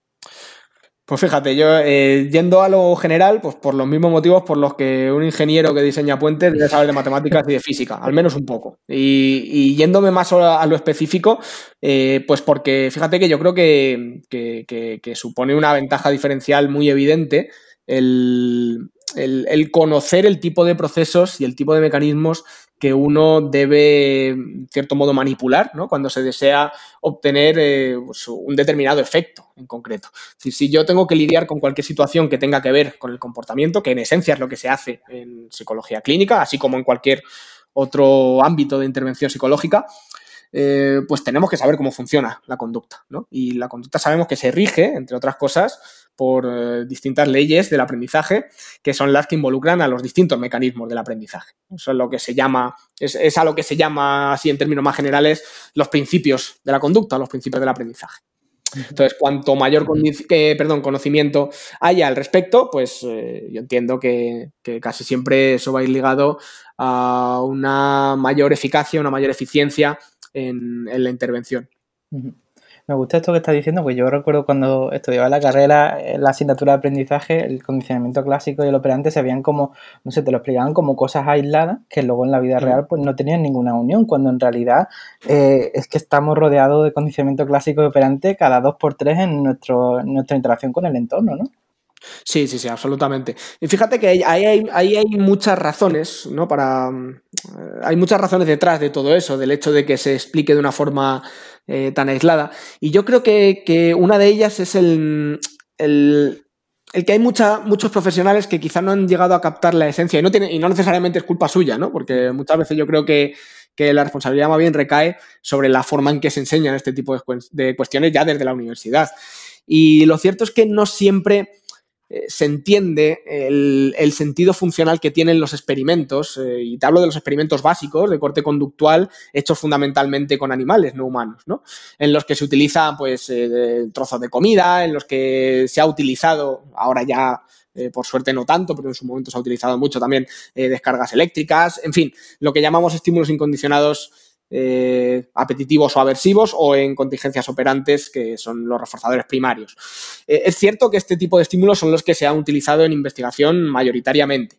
Pues fíjate, yo eh, yendo a lo general, pues por los mismos motivos por los que un ingeniero que diseña puentes debe saber de matemáticas y de física, al menos un poco. Y, yéndome más a, lo específico, eh, pues porque fíjate que yo creo que, que, supone una ventaja diferencial muy evidente el, el, conocer el tipo de procesos y el tipo de mecanismos que uno debe, en cierto modo, manipular ¿no? cuando se desea obtener eh, pues, un determinado efecto en concreto. si yo tengo que lidiar con cualquier situación que tenga que ver con el comportamiento, que en esencia es lo que se hace en psicología clínica, así como en cualquier otro ámbito de intervención psicológica, eh, pues tenemos que saber cómo funciona la conducta. ¿no? Y la conducta sabemos que se rige, entre otras cosas, por eh, distintas leyes del aprendizaje, que son las que involucran a los distintos mecanismos del aprendizaje. Eso es lo que se llama, es, a lo que se llama, así en términos más generales, los principios de la conducta, los principios del aprendizaje. Entonces, cuanto mayor perdón, conocimiento haya al respecto, pues eh, yo entiendo que, casi siempre eso va a ir ligado a una mayor eficacia, una mayor eficiencia en, la intervención. Me gusta esto que estás diciendo, pues yo recuerdo cuando estudiaba la carrera, la asignatura de aprendizaje, el condicionamiento clásico y el operante se veían como, no sé, te lo explicaban como cosas aisladas que luego en la vida real pues no tenían ninguna unión, cuando en realidad eh, es que estamos rodeados de condicionamiento clásico y operante cada dos por tres en, nuestro, nuestra interacción con el entorno, ¿no? Sí, sí, sí, absolutamente. Y fíjate que ahí hay, muchas razones, ¿no? Para. Eh, hay muchas razones detrás de todo eso, del hecho de que se explique de una forma eh, tan aislada. Y yo creo que, una de ellas es el, el, que hay muchos profesionales que quizá no han llegado a captar la esencia y no, tiene, y no necesariamente es culpa suya, ¿no? Porque muchas veces yo creo que, la responsabilidad más bien recae sobre la forma en que se enseñan este tipo de cuestiones ya desde la universidad. Y lo cierto es que no siempre eh, se entiende el, sentido funcional que tienen los experimentos, eh, y te hablo de los experimentos básicos de corte conductual hechos fundamentalmente con animales, no humanos, ¿no? En los que se utiliza pues eh, trozos de comida, en los que se ha utilizado, ahora ya por suerte no tanto, pero en su momento se ha utilizado mucho también descargas eléctricas, en fin, lo que llamamos estímulos incondicionados eh, apetitivos o aversivos o en contingencias operantes que son los reforzadores primarios. Eh, es cierto que este tipo de estímulos son los que se han utilizado en investigación mayoritariamente.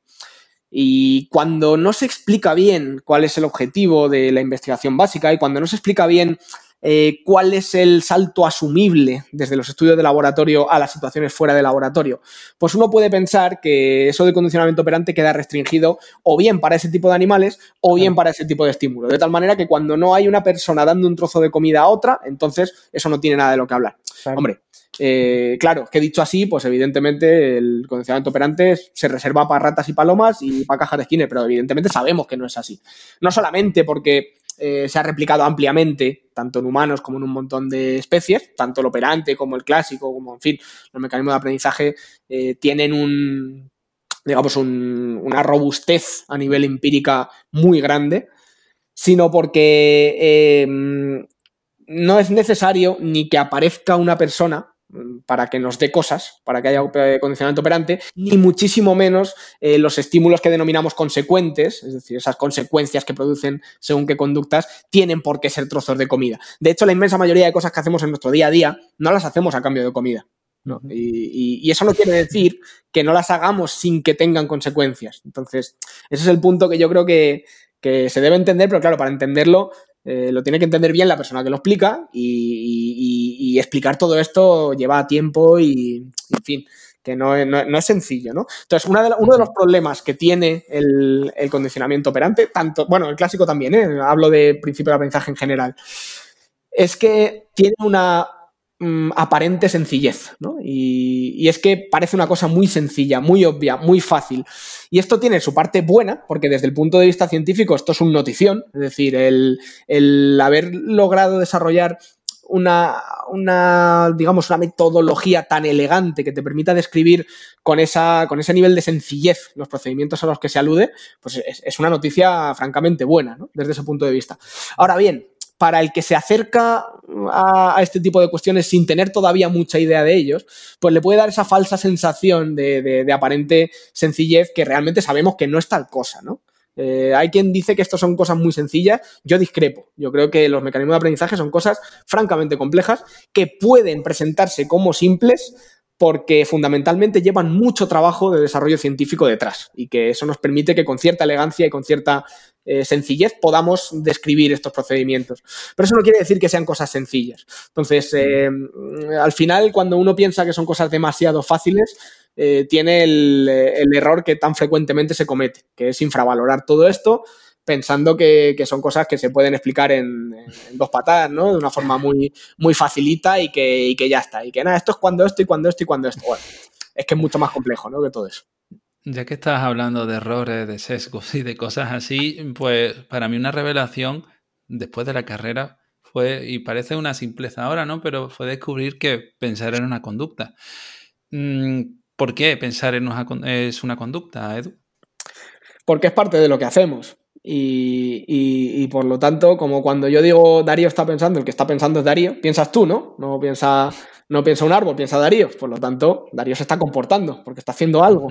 Y cuando no se explica bien cuál es el objetivo de la investigación básica y cuando no se explica bien eh, cuál es el salto asumible desde los estudios de laboratorio a las situaciones fuera de laboratorio, pues uno puede pensar que eso de condicionamiento operante queda restringido o bien para ese tipo de animales o bien para ese tipo de estímulo. De tal manera que cuando no hay una persona dando un trozo de comida a otra, entonces eso no tiene nada de lo que hablar. Hombre, eh, claro, que dicho así, pues evidentemente el condicionamiento operante se reserva para ratas y palomas y para cajas de esquina, pero evidentemente sabemos que no es así. No solamente porque eh, se ha replicado ampliamente, tanto en humanos como en un montón de especies, tanto el operante como el clásico, como en fin, los mecanismos de aprendizaje eh, tienen un, digamos, una robustez a nivel empírica muy grande, sino porque eh, no es necesario ni que aparezca una persona para que nos dé cosas, para que haya condicionamiento operante, ni muchísimo menos eh, los estímulos que denominamos consecuentes, es decir, esas consecuencias que producen según qué conductas, tienen por qué ser trozos de comida. De hecho, la inmensa mayoría de cosas que hacemos en nuestro día a día no las hacemos a cambio de comida. Y, eso no quiere decir que no las hagamos sin que tengan consecuencias. Entonces, ese es el punto que yo creo que, que se debe entender, pero claro, para entenderlo eh, lo tiene que entender bien la persona que lo explica y, explicar todo esto lleva tiempo y, en fin, que no, es sencillo, ¿no? Entonces, uno de los problemas que tiene el, condicionamiento operante, tanto, bueno, el clásico también, ¿eh? hablo de principio de aprendizaje en general, es que tiene una, Mm, aparente sencillez, ¿no? Y, es que parece una cosa muy sencilla, muy obvia, muy fácil. Y esto tiene su parte buena, porque desde el punto de vista científico esto es un notición, es decir, el, haber logrado desarrollar una, una, digamos, una metodología tan elegante que te permita describir con, esa, con ese nivel de sencillez los procedimientos a los que se alude, pues es, es una noticia francamente buena, ¿no? Desde ese punto de vista. Ahora bien, para el que se acerca a, este tipo de cuestiones sin tener todavía mucha idea de ellos, pues le puede dar esa falsa sensación de, aparente sencillez que realmente sabemos que no es tal cosa, ¿no? Eh, hay quien dice que esto son cosas muy sencillas, yo discrepo. Yo creo que los mecanismos de aprendizaje son cosas francamente complejas que pueden presentarse como simples, porque fundamentalmente llevan mucho trabajo de desarrollo científico detrás y que eso nos permite que con cierta elegancia y con cierta eh, sencillez podamos describir estos procedimientos. Pero eso no quiere decir que sean cosas sencillas. Entonces, eh, al final, cuando uno piensa que son cosas demasiado fáciles, eh, tiene el, error que tan frecuentemente se comete, que es infravalorar todo esto pensando que, son cosas que se pueden explicar en, dos patadas, ¿no? De una forma muy, muy facilita y que, ya está. Y que nada, esto es cuando esto y cuando esto y cuando esto. Bueno, es que es mucho más complejo, ¿no? Que todo eso. Ya que estás hablando de errores, de sesgos y de cosas así, pues para mí una revelación después de la carrera fue, y parece una simpleza ahora, ¿no? Pero fue descubrir que pensar en una conducta. Mm, ¿Por qué pensar en una, es una conducta, Edu? Porque es parte de lo que hacemos. Y, por lo tanto, como cuando yo digo Darío está pensando, el que está pensando es Darío, piensas tú, ¿no? No piensa, no piensa un árbol, piensa Darío. Por lo tanto, Darío se está comportando porque está haciendo algo.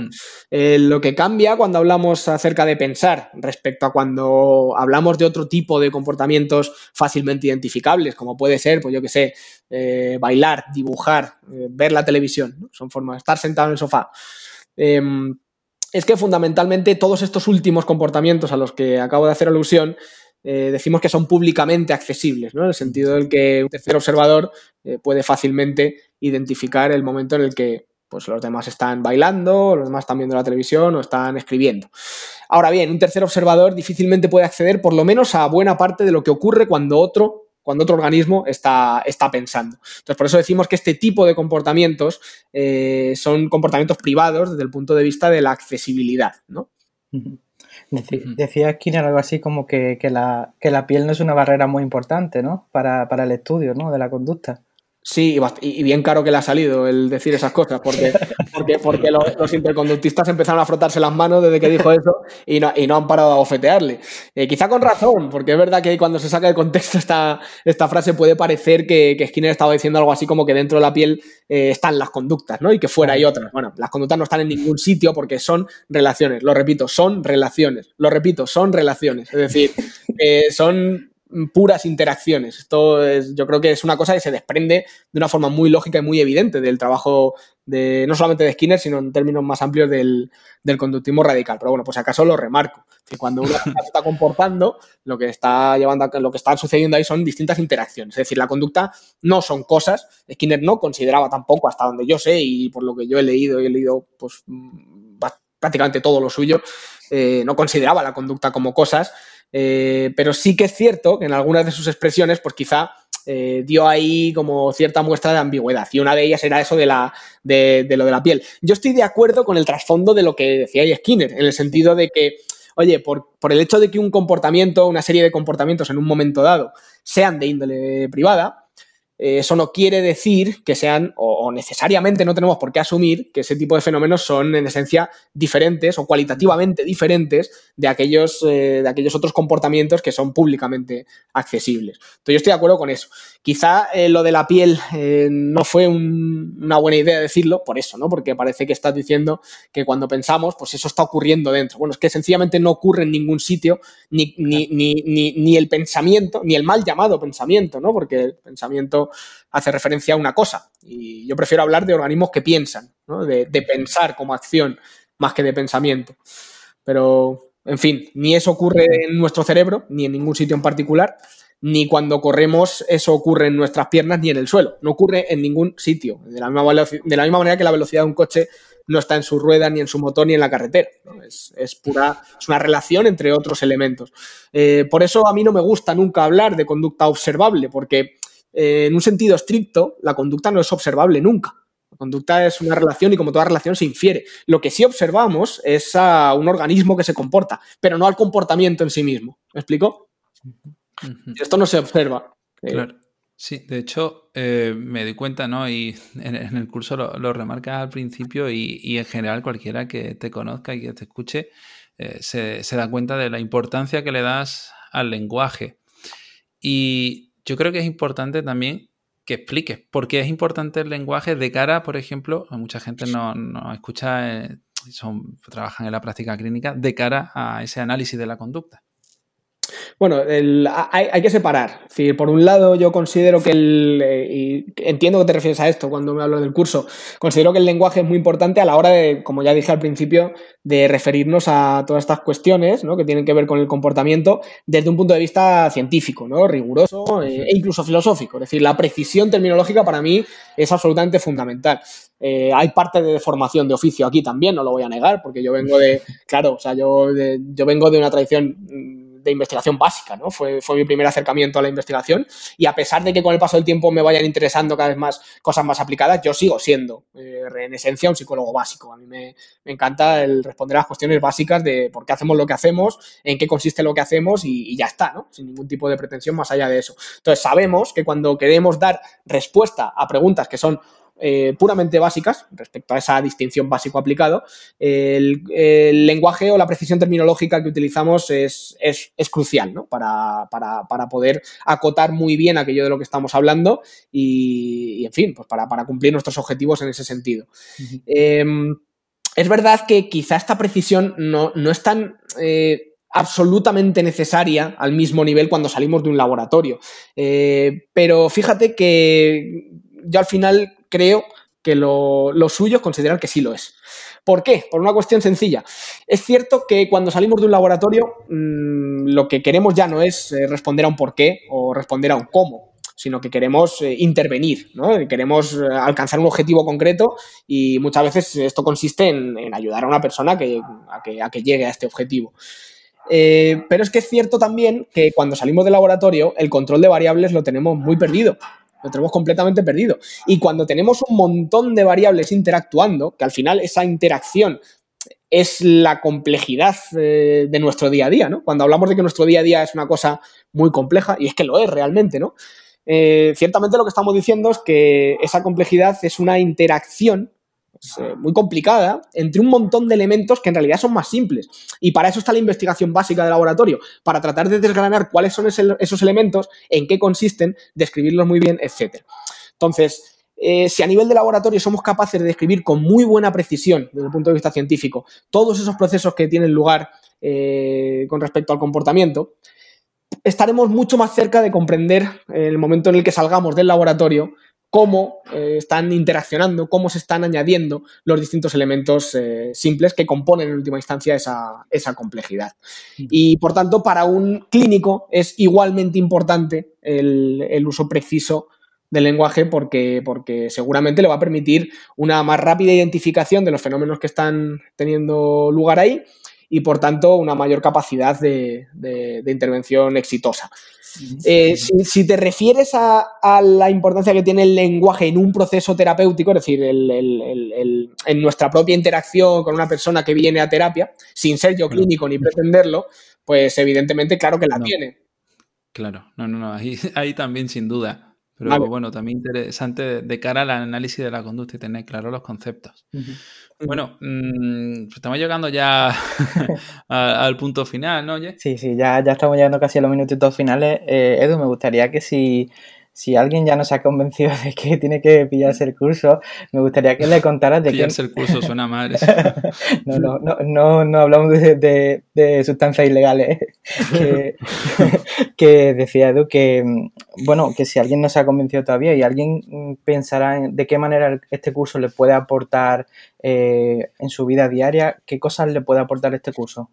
Eh, lo que cambia cuando hablamos acerca de pensar respecto a cuando hablamos de otro tipo de comportamientos fácilmente identificables, como puede ser, pues yo qué sé, eh, bailar, dibujar, eh, ver la televisión, son formas, estar sentado en el sofá. Es que fundamentalmente todos estos últimos comportamientos a los que acabo de hacer alusión eh, decimos que son públicamente accesibles, ¿no? En el sentido del que un tercer observador eh, puede fácilmente identificar el momento en el que pues, los demás están bailando, los demás están viendo la televisión o están escribiendo. Ahora bien, un tercer observador difícilmente puede acceder por lo menos a buena parte de lo que ocurre cuando otro cuando otro organismo está, está, pensando. Entonces, por eso decimos que este tipo de comportamientos eh, son comportamientos privados desde el punto de vista de la accesibilidad, ¿no? Decía Skinner algo así como que, la, que, la, piel no es una barrera muy importante, ¿no? Para, para el estudio, ¿no? De la conducta. Sí, y bien caro que le ha salido el decir esas cosas, porque, porque, porque los, interconductistas empezaron a frotarse las manos desde que dijo eso y no, y no han parado a ofetearle. Eh, quizá con razón, porque es verdad que cuando se saca de contexto esta, esta frase puede parecer que, Skinner estaba diciendo algo así como que dentro de la piel eh, están las conductas, ¿no? Y que fuera hay otras. Bueno, las conductas no están en ningún sitio porque son relaciones. Lo repito, son relaciones. Lo repito, son relaciones. Es decir, eh, son puras interacciones. Esto es, yo creo que es una cosa que se desprende de una forma muy lógica y muy evidente del trabajo de no solamente de Skinner, sino en términos más amplios del, conductismo radical. Pero bueno, pues acaso lo remarco. Que cuando uno se está comportando, lo que está llevando lo que está sucediendo ahí son distintas interacciones. Es decir, la conducta no son cosas. Skinner no consideraba tampoco, hasta donde yo sé, y por lo que yo he leído, y he leído pues mm, prácticamente todo lo suyo, eh, no consideraba la conducta como cosas, eh, pero sí que es cierto que en algunas de sus expresiones, pues quizá eh, dio ahí como cierta muestra de ambigüedad. Y una de ellas era eso de, la, de, lo de la piel. Yo estoy de acuerdo con el trasfondo de lo que decía Skinner, en el sentido de que, oye, por, por el hecho de que un comportamiento, una serie de comportamientos en un momento dado sean de índole privada, eso no quiere decir que sean, o, necesariamente no tenemos por qué asumir que ese tipo de fenómenos son en esencia diferentes o cualitativamente diferentes de aquellos, eh, de aquellos otros comportamientos que son públicamente accesibles. Entonces yo estoy de acuerdo con eso. Quizá eh, lo de la piel no fue una buena idea decirlo, por eso, ¿no? Porque parece que estás diciendo que cuando pensamos, pues eso está ocurriendo dentro. Bueno, es que sencillamente no ocurre en ningún sitio, ni, ni, ni, ni el pensamiento, ni el mal llamado pensamiento, ¿no? Porque el pensamiento hace referencia a una cosa. Y yo prefiero hablar de organismos que piensan, de, pensar como acción más que de pensamiento. Pero, en fin, ni eso ocurre en nuestro cerebro, ni en ningún sitio en particular, ni cuando corremos eso ocurre en nuestras piernas ni en el suelo. No ocurre en ningún sitio. De la misma, manera que la velocidad de un coche no está en su rueda, ni en su motor, ni en la carretera. Es, pura, es una relación entre otros elementos. Eh, por eso a mí no me gusta nunca hablar de conducta observable, porque eh, en un sentido estricto, la conducta no es observable nunca. La conducta es una relación y como toda relación se infiere. Lo que sí observamos es a un organismo que se comporta, pero no al comportamiento en sí mismo. ¿Me explico? Esto no se observa. Eh, claro. Sí, de hecho, eh, me di cuenta, ¿no? Y en, el curso lo, lo, remarcas al principio y, en general cualquiera que te conozca y que te escuche se, se da cuenta de la importancia que le das al lenguaje. Y yo creo que es importante también que expliques por qué es importante el lenguaje de cara, por ejemplo, mucha gente no, escucha, eh, son, trabajan en la práctica clínica, de cara a ese análisis de la conducta. Bueno, hay, que separar. Es por un lado, yo considero que el. Eh, y entiendo que te refieres a esto cuando me hablo del curso. Considero que el lenguaje es muy importante a la hora de, como ya dije al principio, de referirnos a todas estas cuestiones ¿no? que tienen que ver con el comportamiento desde un punto de vista científico, ¿no? riguroso eh, e incluso filosófico. Es decir, la precisión terminológica para mí es absolutamente fundamental. Eh, hay parte de formación de oficio aquí también, no lo voy a negar, porque yo vengo de, claro, o sea, yo, yo vengo de una tradición de investigación básica, ¿no? Fue, fue mi primer acercamiento a la investigación y a pesar de que con el paso del tiempo me vayan interesando cada vez más cosas más aplicadas, yo sigo siendo eh, en esencia un psicólogo básico. A mí me, encanta el responder a las cuestiones básicas de por qué hacemos lo que hacemos, en qué consiste lo que hacemos y, ya está, ¿no? Sin ningún tipo de pretensión más allá de eso. Entonces sabemos que cuando queremos dar respuesta a preguntas que son eh, puramente básicas respecto a esa distinción básico-aplicado, el, lenguaje o la precisión terminológica que utilizamos es, crucial para, poder acotar muy bien aquello de lo que estamos hablando y, en fin, pues para, cumplir nuestros objetivos en ese sentido. Em, es verdad que quizá esta precisión no, es tan... Eh, absolutamente necesaria al mismo nivel cuando salimos de un laboratorio. Eh, pero fíjate que yo al final creo que lo, suyo es considerar que sí lo es. ¿Por qué? Por una cuestión sencilla. Es cierto que cuando salimos de un laboratorio, mm, lo que queremos ya no es eh, responder a un por qué o responder a un cómo, sino que queremos eh, intervenir, ¿no? Queremos eh, alcanzar un objetivo concreto y muchas veces esto consiste en, ayudar a una persona a, que, llegue a este objetivo. pero es que es cierto también que cuando salimos del laboratorio, el control de variables lo tenemos muy perdido lo tenemos completamente perdido. Y cuando tenemos un montón de variables interactuando, que al final esa interacción es la complejidad eh, de nuestro día a día, ¿no? Cuando hablamos de que nuestro día a día es una cosa muy compleja, y es que lo es realmente, ¿no? Eh, ciertamente lo que estamos diciendo es que esa complejidad es una interacción eh, muy complicada entre un montón de elementos que en realidad son más simples. Y para eso está la investigación básica de laboratorio, para tratar de desgranar cuáles son esos elementos, en qué consisten, describirlos muy bien, etc. Entonces, eh, si a nivel de laboratorio somos capaces de describir con muy buena precisión, desde el punto de vista científico, todos esos procesos que tienen lugar eh, con respecto al comportamiento, estaremos mucho más cerca de comprender el momento en el que salgamos del laboratorio cómo eh, están interaccionando, cómo se están añadiendo los distintos elementos eh, simples que componen en última instancia esa, complejidad. Y por tanto, para un clínico es igualmente importante el, uso preciso del lenguaje porque, porque, seguramente le va a permitir una más rápida identificación de los fenómenos que están teniendo lugar ahí y por tanto una mayor capacidad de intervención exitosa. Eh, si, te refieres a, la importancia que tiene el lenguaje en un proceso terapéutico, es decir, en nuestra propia interacción con una persona que viene a terapia, sin ser yo clínico ni pretenderlo, pues evidentemente claro que la tiene. Claro, no, no, no, ahí también sin duda. Pero bueno, también interesante de cara al análisis de la conducta y tener claros los conceptos. Bueno, mm, pues estamos llegando ya al punto final, ¿no? Oye? Sí, sí, ya, ya estamos llegando casi a los minutitos finales. Eh, Edu, me gustaría que si si alguien ya no se ha convencido de que tiene que pillarse el curso, me gustaría que le contaras de pillarse el curso suena mal. no, no, no, no, no, hablamos de, de, sustancias ilegales. que, que, decía Edu que, bueno, que si alguien no se ha convencido todavía y alguien pensará en de qué manera este curso le puede aportar eh, en su vida diaria, ¿qué cosas le puede aportar este curso?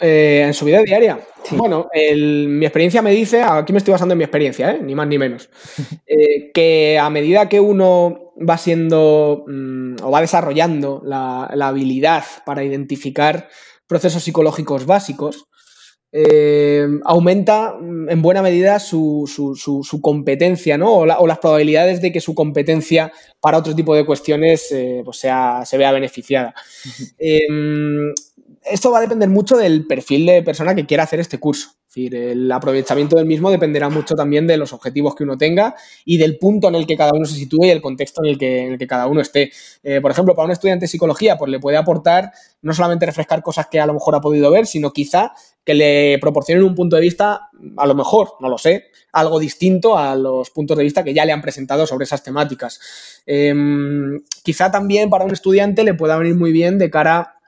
Eh, en su vida diaria. Bueno, mi experiencia me dice, aquí me estoy basando en mi experiencia, ¿eh? ni más ni menos, eh, que a medida que uno va siendo mm, o va desarrollando la, habilidad para identificar procesos psicológicos básicos, aumenta mm, en buena medida su, competencia, ¿no? O, las probabilidades de que su competencia para otro tipo de cuestiones pues sea, se vea beneficiada esto va a depender mucho del perfil de persona que quiera hacer este curso. El aprovechamiento del mismo dependerá mucho también de los objetivos que uno tenga y del punto en el que cada uno se sitúe y el contexto en el que, en el que cada uno esté. Eh, por ejemplo, para un estudiante de psicología, pues le puede aportar no solamente refrescar cosas que a lo mejor ha podido ver, sino quizá que le proporcionen un punto de vista, a lo mejor, no lo sé, algo distinto a los puntos de vista que ya le han presentado sobre esas temáticas. Em, quizá también para un estudiante le pueda venir muy bien de cara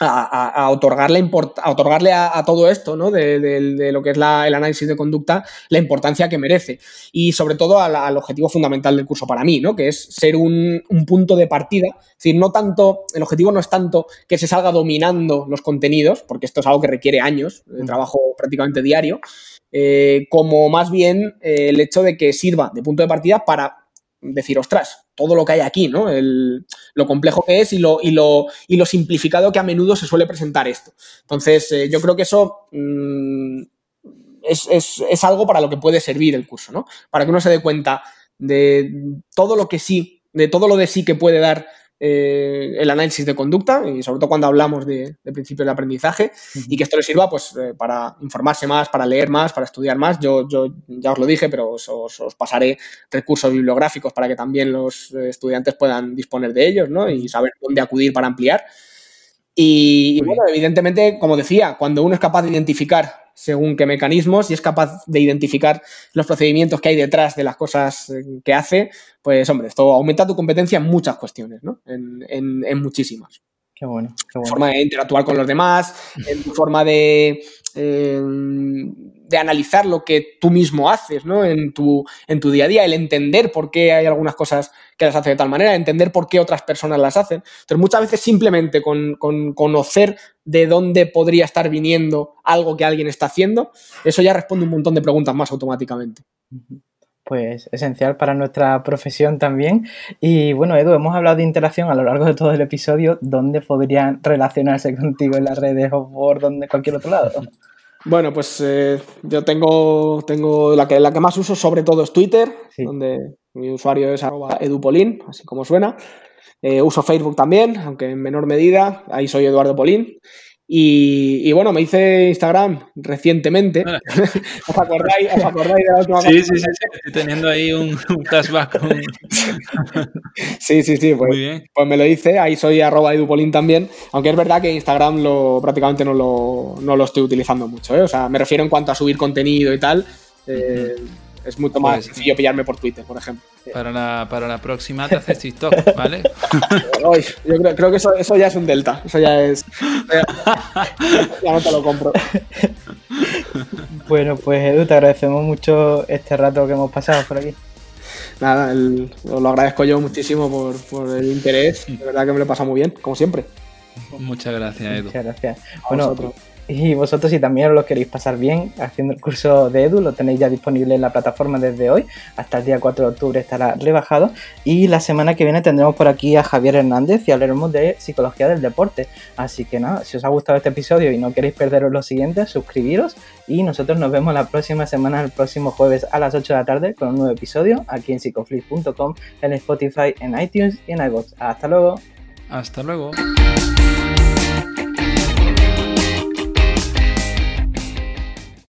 a, otorgarle, a, otorgarle a, todo esto, ¿no? De, lo que es el análisis de conducta, la importancia que merece. Y sobre todo al, objetivo fundamental del curso para mí, ¿no? Que es ser un, punto de partida. Es decir, no tanto, el objetivo no es tanto que se salga dominando los contenidos, porque esto es algo que requiere años de trabajo prácticamente diario, eh, como más bien eh, el hecho de que sirva de punto de partida para decir, ostras, todo lo que hay aquí, ¿no? lo complejo que es y lo, y, lo, y lo simplificado que a menudo se suele presentar esto. Entonces, eh, yo creo que eso mm, es, algo para lo que puede servir el curso, ¿no? Para que uno se dé cuenta de todo lo que sí, de todo lo de sí que puede dar eh, el análisis de conducta y sobre todo cuando hablamos de, principios de aprendizaje y que esto le sirva pues eh, para informarse más, para leer más, para estudiar más. Yo, yo ya os lo dije, pero os, pasaré recursos bibliográficos para que también los estudiantes puedan disponer de ellos ¿no? y saber dónde acudir para ampliar. Y, y bueno, evidentemente, como decía, cuando uno es capaz de identificar según qué mecanismos y es capaz de identificar los procedimientos que hay detrás de las cosas eh, que hace, pues hombre, esto aumenta tu competencia en muchas cuestiones, ¿no? En, en, muchísimas. Qué bueno, qué bueno. forma de interactuar con los demás, en tu forma de, eh, de analizar lo que tú mismo haces ¿no? en, tu, en tu día a día, el entender por qué hay algunas cosas que las hace de tal manera, entender por qué otras personas las hacen. Entonces, muchas veces simplemente con, conocer de dónde podría estar viniendo algo que alguien está haciendo, eso ya responde un montón de preguntas más automáticamente. Pues esencial para nuestra profesión también. Y bueno, Edu, hemos hablado de interacción a lo largo de todo el episodio. ¿Dónde podrían relacionarse contigo en las redes o por donde, cualquier otro lado? Bueno, pues eh, yo tengo, tengo la, que, la que más uso sobre todo es Twitter, donde mi usuario es arroba edupolín, así como suena. Eh, uso Facebook también, aunque en menor medida, ahí soy Eduardo Polín. Y, bueno, me hice Instagram recientemente. Ah. ¿Os, acordáis, ¿Os acordáis de la última Sí, sí, sí, estoy teniendo ahí un, un flashback. sí, sí, sí, pues, pues, me lo hice. Ahí soy arroba edupolín también. Aunque es verdad que Instagram lo, prácticamente no lo, no lo estoy utilizando mucho. ¿eh? O sea, me refiero en cuanto a subir contenido y tal. Eh, es mucho más pues, sencillo pillarme por Twitter, por ejemplo. Para la, para la próxima te haces TikTok, ¿vale? yo creo, que eso, eso, ya es un delta. Eso ya es. Ya, no te lo compro. Bueno, pues Edu, te agradecemos mucho este rato que hemos pasado por aquí. Nada, os lo agradezco yo muchísimo por, por, el interés. De verdad que me lo he pasado muy bien, como siempre. Muchas gracias, Edu. Muchas gracias. bueno, y vosotros, si también os lo queréis pasar bien haciendo el curso de Edu, lo tenéis ya disponible en la plataforma desde hoy. Hasta el día 4 de octubre estará rebajado. Y la semana que viene tendremos por aquí a Javier Hernández y hablaremos de psicología del deporte. Así que nada, si os ha gustado este episodio y no queréis perderos los siguientes, suscribiros. Y nosotros nos vemos la próxima semana, el próximo jueves a las 8 de la tarde, con un nuevo episodio aquí en psicoflix.com, en Spotify, en iTunes y en iVoox. Hasta luego. Hasta luego.